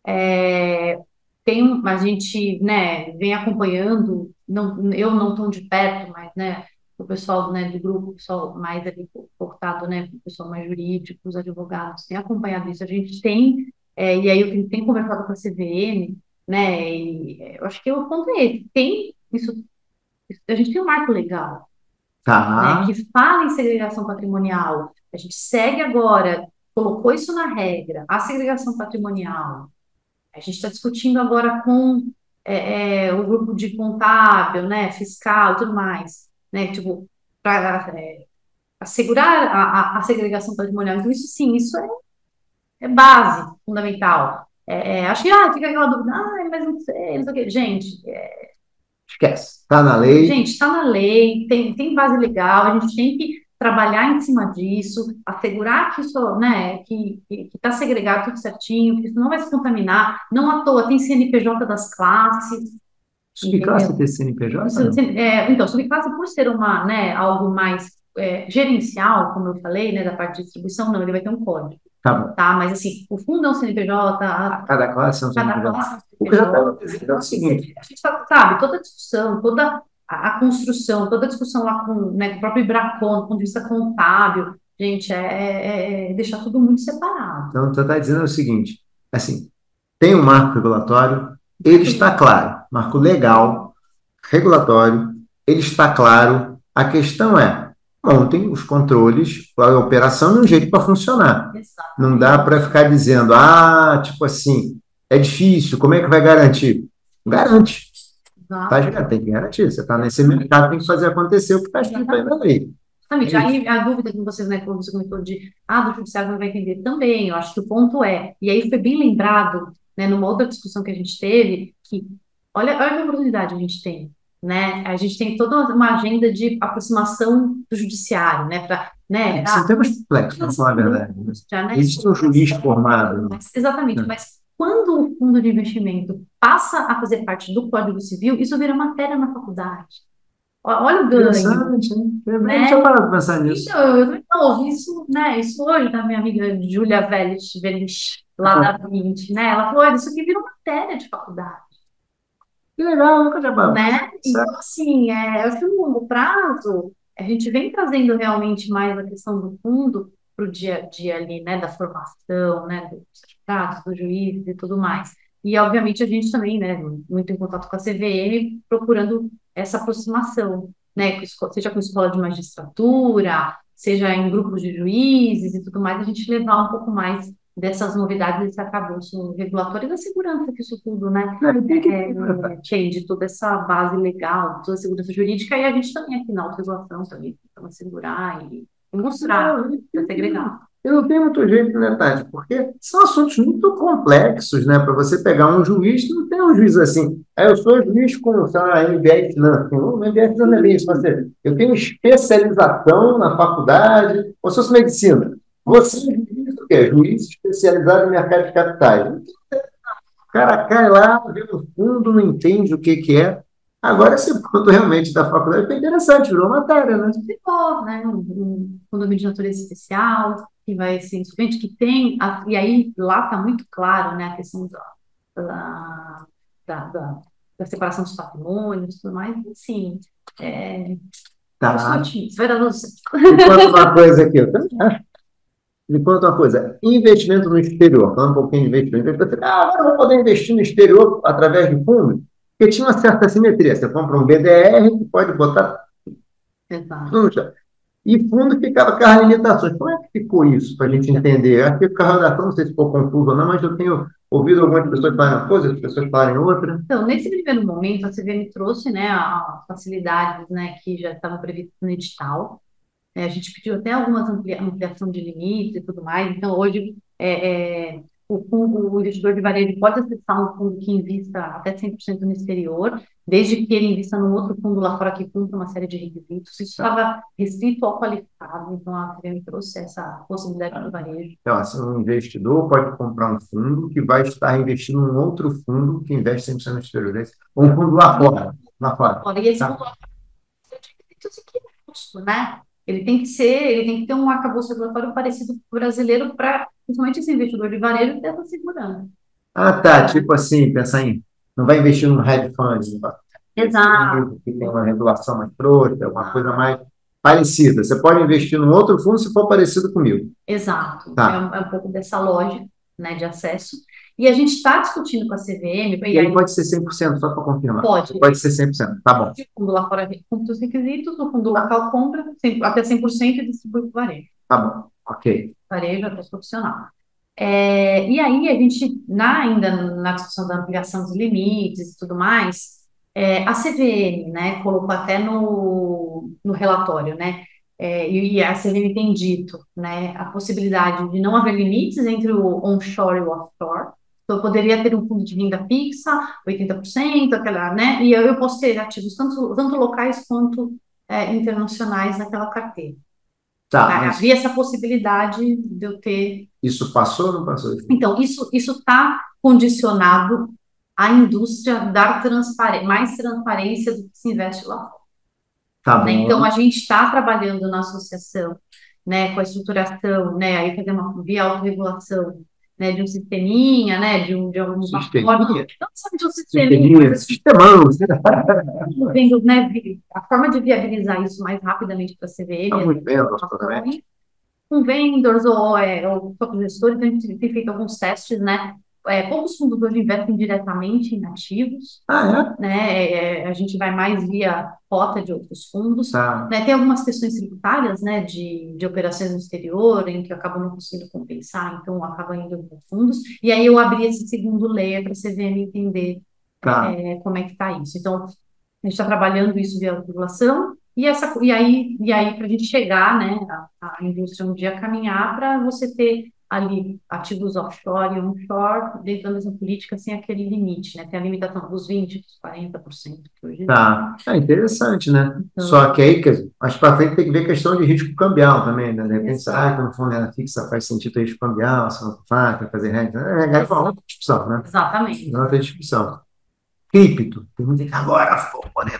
É, tem, a gente né, vem acompanhando, não, eu não tão de perto, mas né, o pessoal né, do grupo, o pessoal mais ali portado, né, o pessoal mais jurídico, os advogados, tem acompanhado isso. A gente tem, é, e aí eu tenho, tenho conversado com a CVM, né, e eu acho que o ponto é esse, tem isso, a gente tem um marco legal, tá. né, que fala em segregação patrimonial, a gente segue agora colocou isso na regra, a segregação patrimonial. A gente está discutindo agora com é, é, o grupo de contábil, né, fiscal, tudo mais, né, tipo, para é, assegurar a, a, a, segregação patrimonial. Então, isso sim, isso é, é base, fundamental. É, é, acho que ah, fica aquela dúvida, ah, mas não sei, não sei o quê. Gente, é, esquece, está na lei. Gente, está na lei, tem, tem base legal, a gente tem que trabalhar em cima disso, assegurar que isso, né, que está segregado tudo certinho, que isso não vai se contaminar. Não à toa, tem CNPJ das classes. Subclasse tem CNPJ? É, então, subclasse, por ser uma, né, algo mais é, gerencial, como eu falei, né, da parte de distribuição, não, ele vai ter um código. Tá, bom. tá mas assim, o fundo é um CNPJ. A, cada classe é um CNPJ. Cada classe é um CNPJ. O é o seguinte: a gente sabe, toda a discussão, toda a, a, construção, toda a discussão lá com, né, com o próprio Ibracon, do ponto de vista contábil, gente, é, é, é deixar tudo muito separado. Então, você está dizendo o seguinte, assim, tem um marco regulatório, ele está claro, marco legal, regulatório, ele está claro, a questão é, montem os controles, a operação e um jeito para funcionar. Exatamente. Não dá para ficar dizendo, ah, tipo assim, é difícil, como é que vai garantir? Garante. Tá, tem que garantir. Você está nesse mercado, tem que fazer acontecer o que está escrito aí na lei. Exatamente. É aí a dúvida que vocês, né, como você comentou de, ah, do judiciário não vai entender também, eu acho que o ponto é, e aí foi bem lembrado, né, numa outra discussão que a gente teve, que, olha, olha a oportunidade a gente tem, né, a gente tem toda uma agenda de aproximação do judiciário, né, para, né, é, são temas complexos, para falar a verdade. Já, né, Existe um juiz formado. Mas, exatamente, mas quando o fundo de investimento passa a fazer parte do Código Civil, isso vira matéria na faculdade. Olha o ganho. Interessante, hein? Eu né? tinha parado de pensar nisso. Então, eu não isso, né, isso hoje da minha amiga Júlia Vélez, lá da 20, né? Ela falou, olha, isso aqui virou matéria de faculdade. Que legal, nunca parado. Né? Então, assim, é, eu acho que no longo prazo, a gente vem trazendo realmente mais a questão do fundo para o dia a dia ali, né, da formação, né, dos certificados, do juiz e tudo mais. e obviamente a gente também, né, muito em contato com a CVM, procurando essa aproximação, né, seja com escola de magistratura, seja em grupos de juízes e tudo mais, a gente levar um pouco mais dessas novidades desse arcabouço regulatório e da segurança que isso tudo, né, é, tem de toda essa base legal, toda a segurança jurídica, e a gente também aqui na autorregulação também, para segurar e mostrar, para segregar. E não tem muito jeito, né, Tati? Porque são assuntos muito complexos, né? Para você pegar um juiz, não tem um juiz assim. Ah, eu sou juiz com, sei lá, MBA Finanças. Não, MBA Finanças não é isso. Você, eu tenho especialização na faculdade, ou se fosse medicina. Você é juiz especializado em mercado de capitais. O cara cai lá, vê no fundo, não entende o que, que é. Agora, esse ponto realmente da faculdade foi interessante, virou matéria, né? Ficou, né? Um, um condomínio de natureza especial, que vai ser insuficiente, que tem, a, e aí lá está muito claro, né, a questão da, da, da, da separação dos patrimônios e tudo mais, assim, é, tá. Você vai dar luz. Conta uma coisa aqui, eu também acho. Me conta uma coisa, investimento no exterior, falando um pouquinho de investimento, você, ah, agora eu vou poder investir no exterior através de fundo, porque tinha uma certa simetria, você compra um BDR que pode botar Exato. E fundo ficava com as limitações. Como é que ficou isso, para a gente entender? Acho que a redação, não sei se ficou confuso ou não, mas eu tenho ouvido algumas pessoas falarem uma coisa, outras pessoas falarem outra. Então, nesse primeiro momento, a CVM trouxe né, as facilidades né, que já estavam previstas no edital. É, a gente pediu até algumas amplia ampliação de limites e tudo mais. Então, hoje, é, é, o fundo, o investidor de varejo pode acessar um fundo que invista até 100% no exterior, desde que ele invista num outro fundo lá fora que cumpra uma série de requisitos. Isso estava restrito ao qualificado, então a CVM trouxe essa possibilidade do varejo. Então, assim, um investidor pode comprar um fundo que vai estar investindo num outro fundo que investe 100% no exterior, é um fundo lá fora. Lá fora. E esse tá. fundo lá fora que é custo, né? Ele tem que ser, ele tem que ter um arcabouço regulatório parecido com o brasileiro para, principalmente esse investidor de varejo, ter essa segurança. Ah, tá. Tipo assim, pensar em. Não vai investir num hedge fund. Exato. Que tem uma regulação mais trouxa, uma coisa mais parecida. Você pode investir num outro fundo se for parecido comigo. Exato. Tá. É, um, é um pouco dessa lógica né, de acesso. E a gente está discutindo com a CVM. E, aí pode ser 100%, só para confirmar. Pode. Pode ser 100%, tá bom. O fundo lá fora cumpre os requisitos, o fundo local compra até 100% e distribui para o varejo. Tá bom, ok. Varejo até profissional. É, e aí a gente, na, ainda na discussão da ampliação dos limites e tudo mais, é, a CVM, né, colocou até no, no relatório, né, é, e a CVM tem dito, né, a possibilidade de não haver limites entre o onshore e o offshore, então, eu poderia ter um fundo de renda fixa, 80%, aquela, né? E eu, eu posso ter ativos tanto, tanto locais quanto é, internacionais naquela carteira. Tá, mas... Havia essa possibilidade de eu ter. Isso passou ou não passou? Então, isso está condicionado à indústria dar transpare... mais transparência do que se investe lá fora. Tá né? Então, a gente está trabalhando na associação, né, com a estruturação, né, aí fazer uma via autorregulação né, de um sisteminha, né, de um de alguma forma, não sabe de um sisteminha, sistemão, vendo, né, a forma de viabilizar isso mais rapidamente para a CVM, tá muito bem, com vendors ou, é, ou gestores, então a gente tem feito alguns testes, né, é, poucos fundos hoje investem diretamente em ativos, ah, é? né? É, a gente vai mais via cota de outros fundos. Tá. Né? Tem algumas questões tributárias, né, de, de operações no exterior, em que acabam não conseguindo compensar, então acaba indo para fundos. E aí eu abri esse segundo layer para a CVM entender tá. é, como é que está isso. Então, a gente está trabalhando isso via regulação, e, essa, e aí, e aí para a gente chegar, né, a, a indústria um dia caminhar para você ter ali ativos offshore e onshore dentro da mesma política sem aquele limite, né? Tem a limitação dos 20%, dos 40% que hoje Tá, é interessante, né? Então, Só que aí, mais para frente tem que ver questão de risco cambial também, né? De repente, será que no fundo renda fixa faz sentido risco cambial, se não faz, para fazer renda? É, é uma outra discussão, né? Exatamente. É outra discussão. Cripto, agora vou né?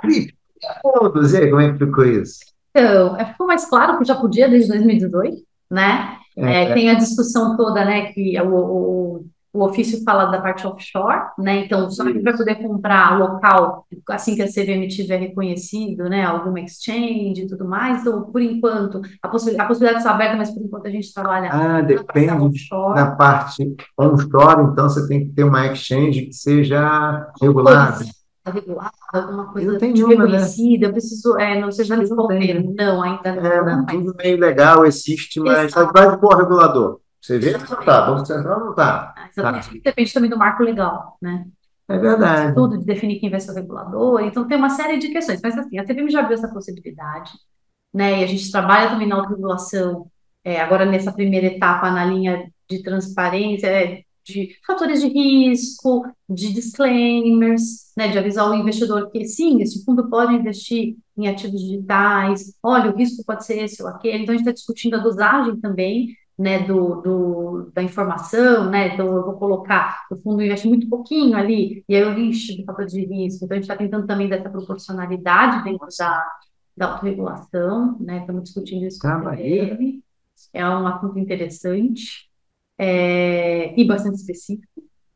cripto. Todos, e aí, como é que ficou isso? Então, é, ficou mais claro que já podia desde 2018, né? É, é, tem a discussão toda, né, que o, o, o ofício fala da parte offshore, né? Então, só que vai poder comprar local assim que a CVM tiver reconhecido, né? Alguma exchange e tudo mais. Então, por enquanto, a, possi a possibilidade está aberta, mas por enquanto a gente trabalha. Ah, depende da parte onshore, então você tem que ter uma exchange que seja regulada. Regulada, alguma coisa nenhuma, né? reconhecida, né? eu preciso, é, não seja responder. Não, ainda não. É, né? Tudo meio legal, existe, mas vai pôr regulador. Você vê? Tá, Banco Central não está. Ah, exatamente. Tá. Depende também do marco legal, né? É verdade. Tudo de definir quem vai ser o regulador. Então, tem uma série de questões. Mas, assim, a TVM já abriu essa possibilidade, né? E a gente trabalha também na autorregulação, é, agora nessa primeira etapa, na linha de transparência, é, de fatores de risco, de disclaimers, né, de avisar o investidor que sim, esse fundo pode investir em ativos digitais, olha, o risco pode ser esse ou aquele. Então, a gente está discutindo a dosagem também, né, do, do, da informação, né, então eu vou colocar, o fundo investe muito pouquinho ali, e aí eu encho de fator de risco, então a gente está tentando também dessa proporcionalidade dentro da, da autorregulação, né, estamos discutindo isso com a é um assunto interessante é, e bastante específico,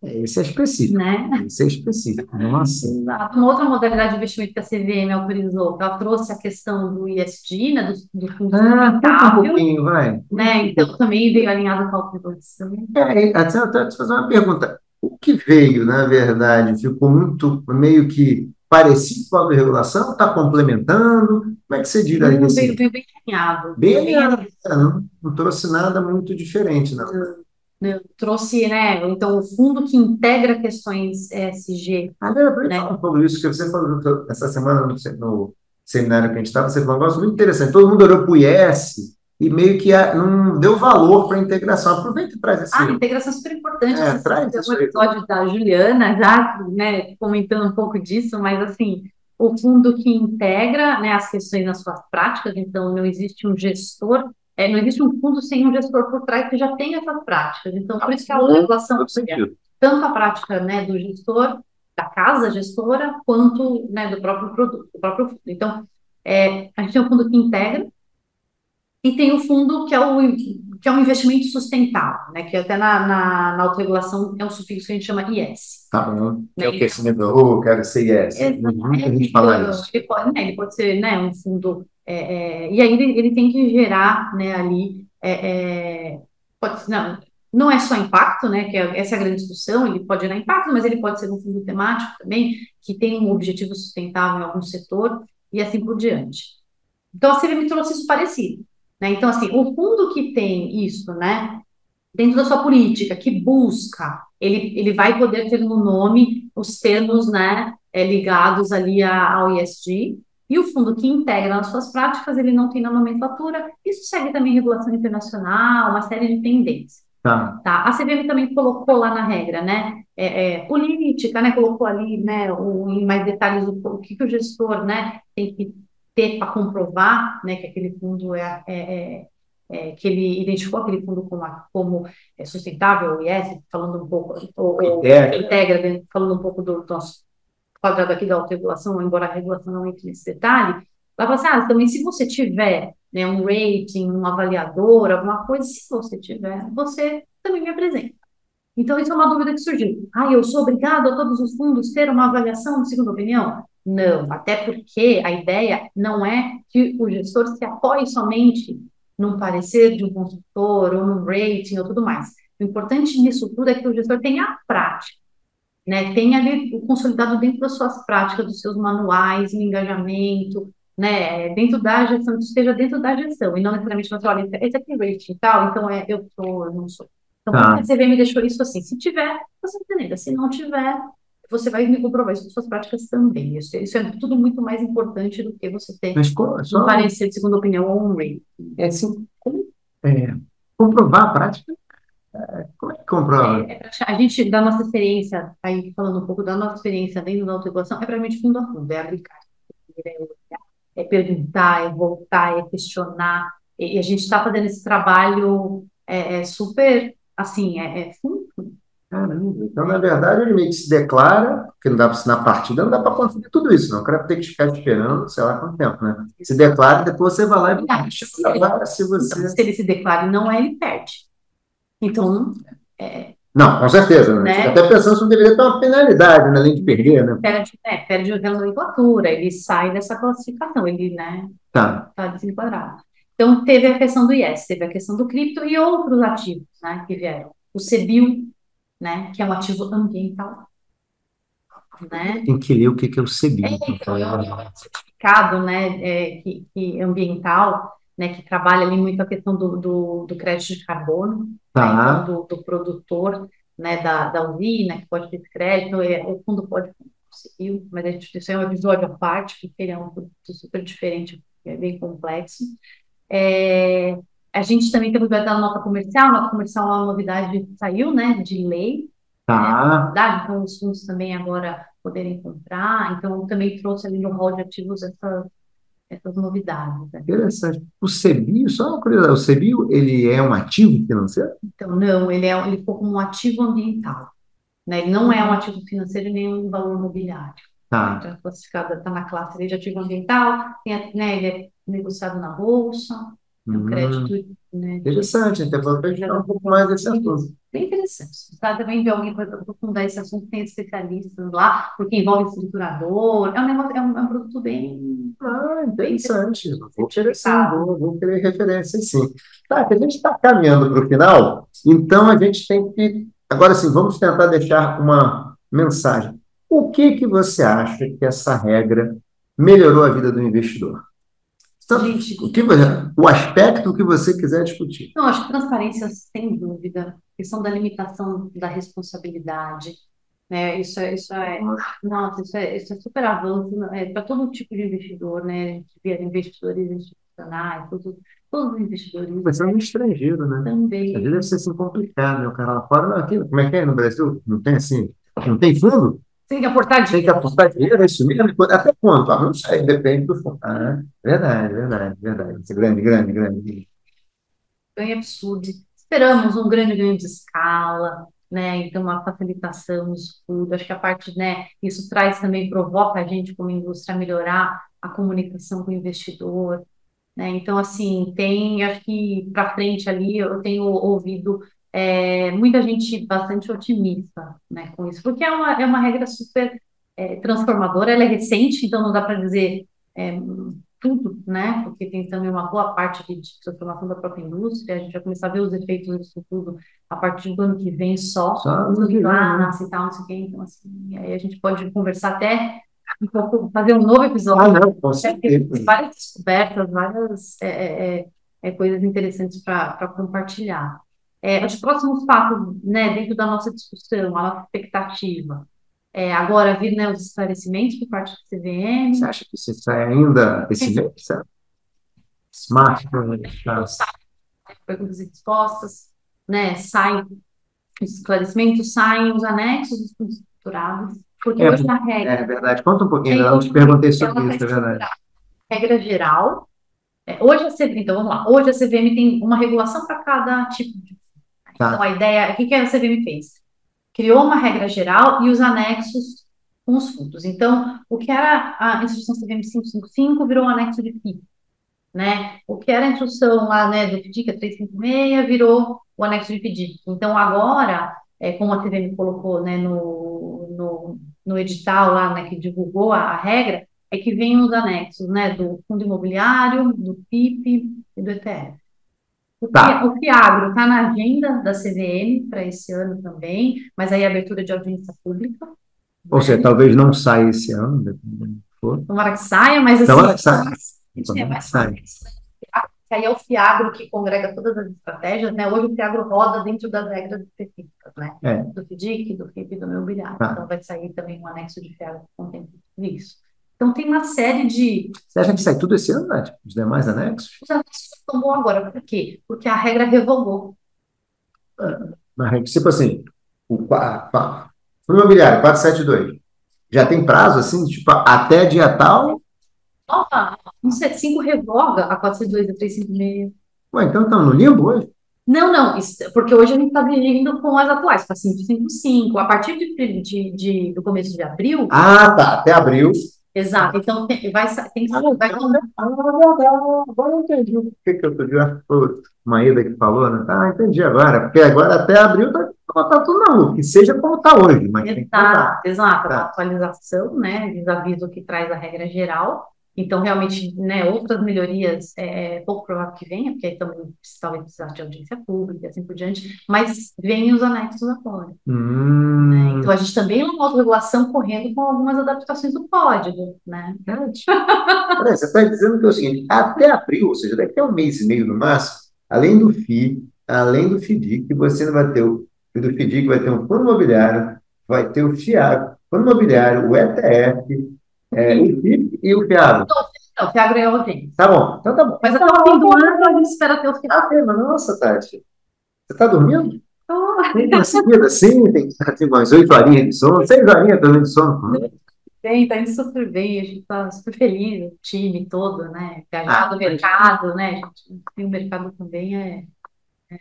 esse é específico. Né? Esse é específico. Nossa. Exato. Uma outra modalidade de investimento que a CVM autorizou, ela trouxe a questão do ISD, né, do, do fundo ah, um pouquinho, vai. Né? Então, também veio alinhado com a autorização. É, até eu te fazer uma pergunta. O que veio, na verdade, ficou muito, meio que parecido com a regulação? Está complementando? Como é que você diria isso? Veio, veio bem alinhado. Bem alinhado. Não, não trouxe nada muito diferente, não. não né, trouxe, né? Então, o fundo que integra questões ESG. Ah, eu né? falando isso, que você falou essa semana no, no seminário que a gente estava, você falou um negócio muito interessante. Todo mundo olhou para o IS e meio que não deu valor para a integração. Aproveita e traz esse. Ah, a integração é super importante. É, traz Tem um episódio da Juliana já, né, comentando um pouco disso, mas assim, o fundo que integra né, as questões nas suas práticas, então não existe um gestor é, não existe um fundo sem um gestor por trás que já tem essas práticas. Então, por isso que a legislação tanto a prática né, do gestor, da casa gestora, quanto né, do próprio produto, do próprio fundo. Então, é, a gente tem um fundo que integra e tem o fundo que é o que é um investimento sustentável, né? Que até na, na, na autorregulação é um sufixo que a gente chama IS. Tá bom. Né? É o que oh, quero ser IS. Exatamente. a gente fala isso. Ele pode, né, ele pode ser né, um fundo é, é, e aí ele, ele, tem que gerar né, ali, é, é, pode, não, não é só impacto, né, que é, essa é a grande discussão, ele pode gerar impacto, mas ele pode ser um fundo temático também, que tem um objetivo sustentável em algum setor, e assim por diante. Então, a CVM trouxe isso parecido. Né? Então, assim, o fundo que tem isso, né, dentro da sua política, que busca, ele, ele vai poder ter no nome os termos, né, é, ligados ali ao ESG, e o fundo que integra nas suas práticas, ele não tem na nomenclatura. Isso segue também regulação internacional, uma série de tendências. Tá. tá? A CVM também colocou lá na regra, né? É, é, política, né? Colocou ali, né? O, em mais detalhes o, o que, que o gestor, né? Tem que ter para comprovar, né? Que aquele fundo é, é, é, é, que ele identificou aquele fundo como, como é, sustentável, o IS, falando um pouco, ou, integra. integra, falando um pouco do nosso quadrado aqui da autorregulação, embora a regulação não entre nesse detalhe, ela fala assim, ah, também se você tiver né, um rating, um avaliador, alguma coisa, se você tiver, você também me apresenta. Então, isso é uma dúvida que surgiu. Ah, eu sou obrigado a todos os fundos ter uma avaliação de segunda opinião? Não, até porque a ideia não é que o gestor se apoie somente num parecer de um consultor ou num rating ou tudo mais. O importante nisso tudo é que o gestor tenha a prática né, tenha ali consolidado dentro das suas práticas, dos seus manuais, o engajamento, né, dentro da gestão, que esteja dentro da gestão, e não necessariamente você olha, esse aqui é rating e tal, então é, eu sou, eu não sou. Então, tá. a CVM deixou isso assim, se tiver, você entenda, se não tiver, você vai me comprovar isso com suas práticas também. Isso, isso, é tudo muito mais importante do que você ter Mas, só... um parecer de segunda opinião ou um rating. É assim, é, comprovar a prática como é que comprova? É, é a gente, da nossa experiência, aí falando um pouco da nossa experiência dentro da autorregulação, é realmente fundo a fundo, é aplicar, é, é perguntar, é voltar, é questionar, e, e a gente está fazendo esse trabalho é, é super, assim, é, é fundo. Caramba, então, na verdade, ele meio que se declara, porque não dá para na partida, não dá para conferir tudo isso, não. O cara tem que ficar esperando, sei lá quanto tempo, né? Se declara, depois você vai lá e ah, se, se, você... Então, se ele se declara e não é, ele perde. Então, é, Não, com certeza. Né? Até pensando se não deveria ter uma penalidade, né, além de perder, né? Perde, é, perde a nomenclatura, ele sai dessa classificação, ele né, tá. tá desenquadrado. Então, teve a questão do IES, teve a questão do cripto e outros ativos né, que vieram. O CBIL, né, que é um ativo ambiental. Né? Tem que ler o que é o CBIL. É, então, é um certificado né, é, que, que ambiental, né, que trabalha ali muito a questão do, do, do crédito de carbono, tá. né, do, do, produtor, né, da, da usina, que pode ter crédito, é, o fundo pode conseguir, mas a gente, isso é um episódio à parte, porque ele é um produto super diferente, é bem complexo. É, a gente também teve o da nota comercial, a nota comercial é uma novidade que saiu, né, de lei, tá. né, então os fundos também agora poderem comprar, então também trouxe ali no rol de ativos essa essas novidades. Né? Interessante. O CEBIO, só uma curiosidade, o CEBIO, ele é um ativo financeiro? Então, não, ele, é, ele ficou como um ativo ambiental. Né? Ele não é um ativo financeiro nem um valor imobiliário. Tá. Então, é classificado, está na classe de ativo ambiental, tem, né, ele é negociado na bolsa, hum. o crédito. Né, interessante, então vou pegar um pouco mais desse assunto. Bem interessante. Se também ver alguém para aprofundar esse assunto, tem especialistas lá, porque envolve estruturador, é um negócio, é um, é um produto bem. Ah, interessante. Bem vou querer sim, vou, vou querer referência sim. Tá, a gente está caminhando para o final, então a gente tem que. Agora sim, vamos tentar deixar uma mensagem. O que, que você acha que essa regra melhorou a vida do investidor? Então, Gente, o, que, o aspecto que você quiser discutir. Não, acho que transparência, sem dúvida, questão da limitação da responsabilidade, né? Isso é, isso é, nossa, isso é, isso é super avanço é, para todo tipo de investidor, né? A gente vê investidores institucionais, todos, todos os investidores. Mas é um estrangeiro, né? Também. Às vezes deve ser assim complicado, né? O cara lá fora, aqui, como é que é no Brasil? Não tem assim, não tem fundo? Tem que aportar dinheiro. Tem que aportar dinheiro, é isso mesmo? Até quanto? Ah, não sei, depende do fundo. Ah, verdade, verdade, verdade. Isso é grande, grande, grande. Ganho absurdo. Esperamos um grande ganho de escala, né? Então, uma facilitação no estudo. Acho que a parte, né? Isso traz também, provoca a gente, como indústria, a melhorar a comunicação com o investidor. Né? Então, assim, tem, acho que para frente ali, eu tenho ouvido é, muita gente bastante otimista né, com isso, porque é uma, é uma regra super é, transformadora, ela é recente, então não dá para dizer é, tudo, né, porque tem também uma boa parte de transformação da própria indústria, a gente vai começar a ver os efeitos disso tudo a partir do ano que vem só, só ano que lá, nasce e tal, não sei o quê, então assim, aí a gente pode conversar até um pouco, fazer um novo episódio. Ah, não, certeza. Várias descobertas, várias é, é, coisas interessantes para compartilhar. É, os próximos passos, né, dentro da nossa discussão, a nossa expectativa, é, agora vir né, os esclarecimentos por parte do CVM. Você acha que isso sai ainda esse mês? Smart, perguntas e respostas, né, saem os esclarecimentos, saem os anexos dos estruturados, porque é, hoje na regra... É verdade, conta um pouquinho, eu não te perguntei sobre isso, é verdade. Regra geral, é, hoje a CVM, então vamos lá, hoje a CVM tem uma regulação para cada tipo de Tá. Então, a ideia, o que, que a CVM fez? Criou uma regra geral e os anexos com os fundos. Então, o que era a instrução CVM 555 virou um anexo de FII. Né? O que era a instrução lá né, do FDIC, a 356, virou o anexo de FDIC. Então, agora, é, como a CVM colocou né, no, no, no edital lá, né, que divulgou a, a, regra, é que vem os anexos né, do fundo imobiliário, do PIP e do ETF. O, tá. o FIAGRO está na agenda da CVM para esse ano também, mas aí abertura de audiência pública. Ou seja, talvez não saia esse ano, dependendo for. Tomara que saia, mas assim. Tomara que saia. Tomara que saia. aí é o FIAGRO que congrega todas as estratégias, né? Hoje o FIAGRO roda dentro das regras específicas, né? É. Do FDIC, do FIP do meu imobiliário. Tá. Então vai sair também um anexo de FIAGRO que contém isso. Então, tem uma série de. Você acha que sai tudo esse ano, Nath? Os demais anexos? Os anexos tomou agora. Por quê? Porque a regra revogou. Ah, tipo assim, o, a, o imobiliário 472, já tem prazo, assim, tipo, até dia tal? Opa, 175 revoga a 472 e a 356. Ué, então estamos no limbo hoje? Não, não, isso, porque hoje a gente está dirigindo com as atuais, para 555. A partir de, de, de, do começo de abril. Ah, tá, até abril Exato. Então, tem, vai, tem que ah, vai Agora eu entendi o que, que eu tô dizendo. Uma ida que falou, né? Ah, entendi agora. Porque agora até abril tá, tá tudo na rua, que seja como está hoje, mas exato, Exato, tá. a atualização, né? Eles aviso que traz a regra geral. Então, realmente, né, outras melhorias é, pouco provável que venha, porque aí também talvez precisar de audiência pública, assim por diante, mas vem os anexos agora. Hum. Né? Então, a gente também é uma autorregulação correndo com algumas adaptações do código, né? você está dizendo que é o seguinte, até abril, ou seja, daqui a um mês e meio no máximo, além do FII, além do FDIC, você não vai ter o do FDIC, vai ter um fundo imobiliário, vai ter o FIAG, fundo imobiliário, o ETF, é, o FIP e o FIAGRO. Não, o FIAGRO é urgente. Tá bom, então tá bom. Mas até o fim do ano a gente espera ter o FIAGRO. Ah, mas nossa, Tati, você está dormindo? Oh. Tem uma seguida, sim, tem, tem umas oito horinhas de sono, seis horinhas também de sono. Tem, tá indo super bem, a gente tá super feliz, o time todo, né? A gente ah, do mercado, né? A gente tem o mercado também, é, é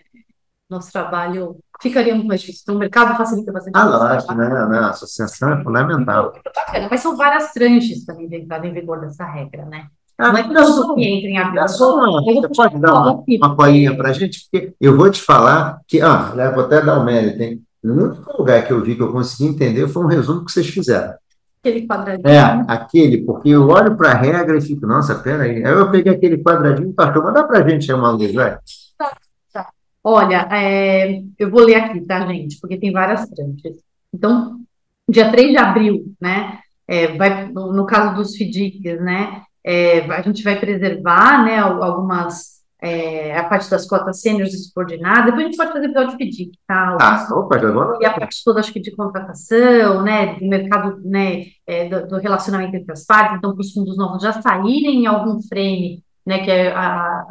nosso trabalho ficaria muito mais difícil. Então, o mercado facilita bastante. Ah, lógico, né? A associação é fundamental. Então, mas são várias tranches também entradas em vigor dessa regra, né? Ah, não é que entra em avião. Você pode dar uma, uma colinha para a gente? Porque eu vou te falar que, ah, vou até dar o um mérito, hein? O único lugar que eu vi que eu consegui entender foi um resumo que vocês fizeram. Aquele quadradinho. É, aquele, porque eu olho para a regra e fico, nossa, peraí. Aí eu peguei aquele quadradinho e pastor, manda para a gente uma luz, vai. Olha, é, eu vou ler aqui, tá, gente? Porque tem várias tranches. Então, dia 3 de abril, né? É, vai, no, no, caso dos FDICs, né? É, a gente vai preservar, né, algumas, é, a parte das cotas sêniores e subordinadas, depois a gente pode fazer episódio de FDIC, tá? Ah, opa, agora. E a parte toda, acho que, de contratação, né, do mercado, né, é, do, do, relacionamento entre as partes, então, para os fundos novos já saírem em algum frame, né, que é a,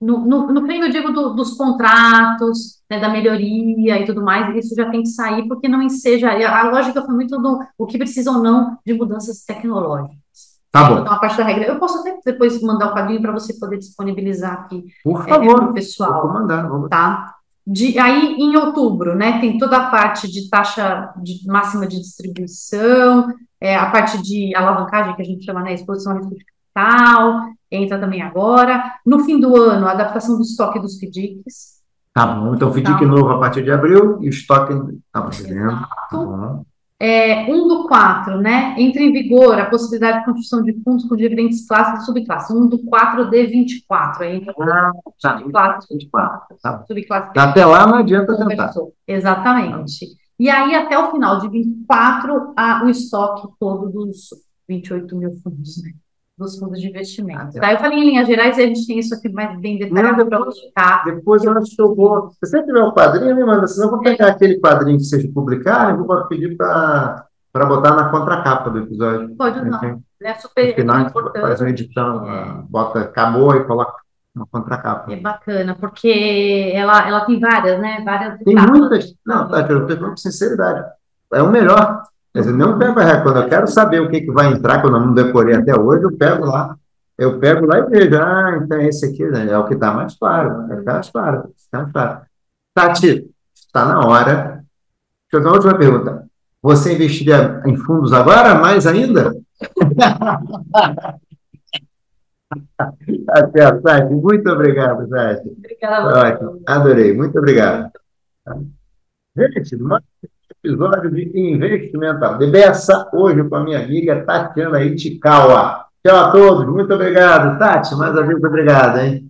no, no, no frame, eu digo do, dos contratos, né, da melhoria e tudo mais, isso já tem que sair, porque não enseja. A lógica foi muito do o que precisa ou não de mudanças tecnológicas. Tá bom. Então, a parte da regra. Eu posso até depois mandar o quadrinho para você poder disponibilizar aqui. Por favor. É, pessoal. Vou mandar, vamos. Tá? De, aí, em outubro, né, tem toda a parte de taxa de, máxima de distribuição, é, a parte de alavancagem, que a gente chama, né, exposição a risco de capital, entra também agora. No fim do ano, a adaptação do estoque dos FDICs. Tá bom, então FDIC tá. novo a partir de abril e o estoque está fazendo. Tá é, 1 do 4, né? Entra em vigor a possibilidade de construção de fundos com diferentes classes e subclasses. 1 do 4 de 24. Aí entra ah, tá, subclasse 24. Tá. Subclasse tá, até lá não adianta tentar. Exatamente. E aí, até o final de 24, a, o estoque todo dos 28 mil fundos, né? Dos fundos de investimento. Ah, tá? Eu falei em linhas gerais e a gente tem isso aqui mais bem detalhado para mostrar. Depois eu acho que eu vou. Se você tiver um quadrinho, me manda, senão eu vou pegar aquele quadrinho que seja publicar e vou pedir para botar na contracapa do episódio. Pode usar. É super no final, importante. Faz uma edição, é. bota acabou e coloca uma contracapa. É bacana, porque ela, ela tem várias, né? Várias tem muitas. Não, tá, eu estou falando com sinceridade. É o melhor. Quer dizer, não pego a quando eu quero saber o que, que vai entrar, quando eu não decorei até hoje, eu pego lá. Eu pego lá e vejo, ah, então esse aqui né, é o que está mais claro, é mais claro, está mais claro. Tati, está na hora. Deixa eu fazer uma última pergunta. Você investiria em fundos agora, mais ainda? Até, Tati. Muito obrigado, Tati. Obrigada. Ótimo. Adorei. Muito obrigado. Gente, episódio de Investimental. Debessa hoje com a minha amiga Tatiana Itikawa. Tchau a todos, muito obrigado. Tati, mais uma vez, obrigado, hein?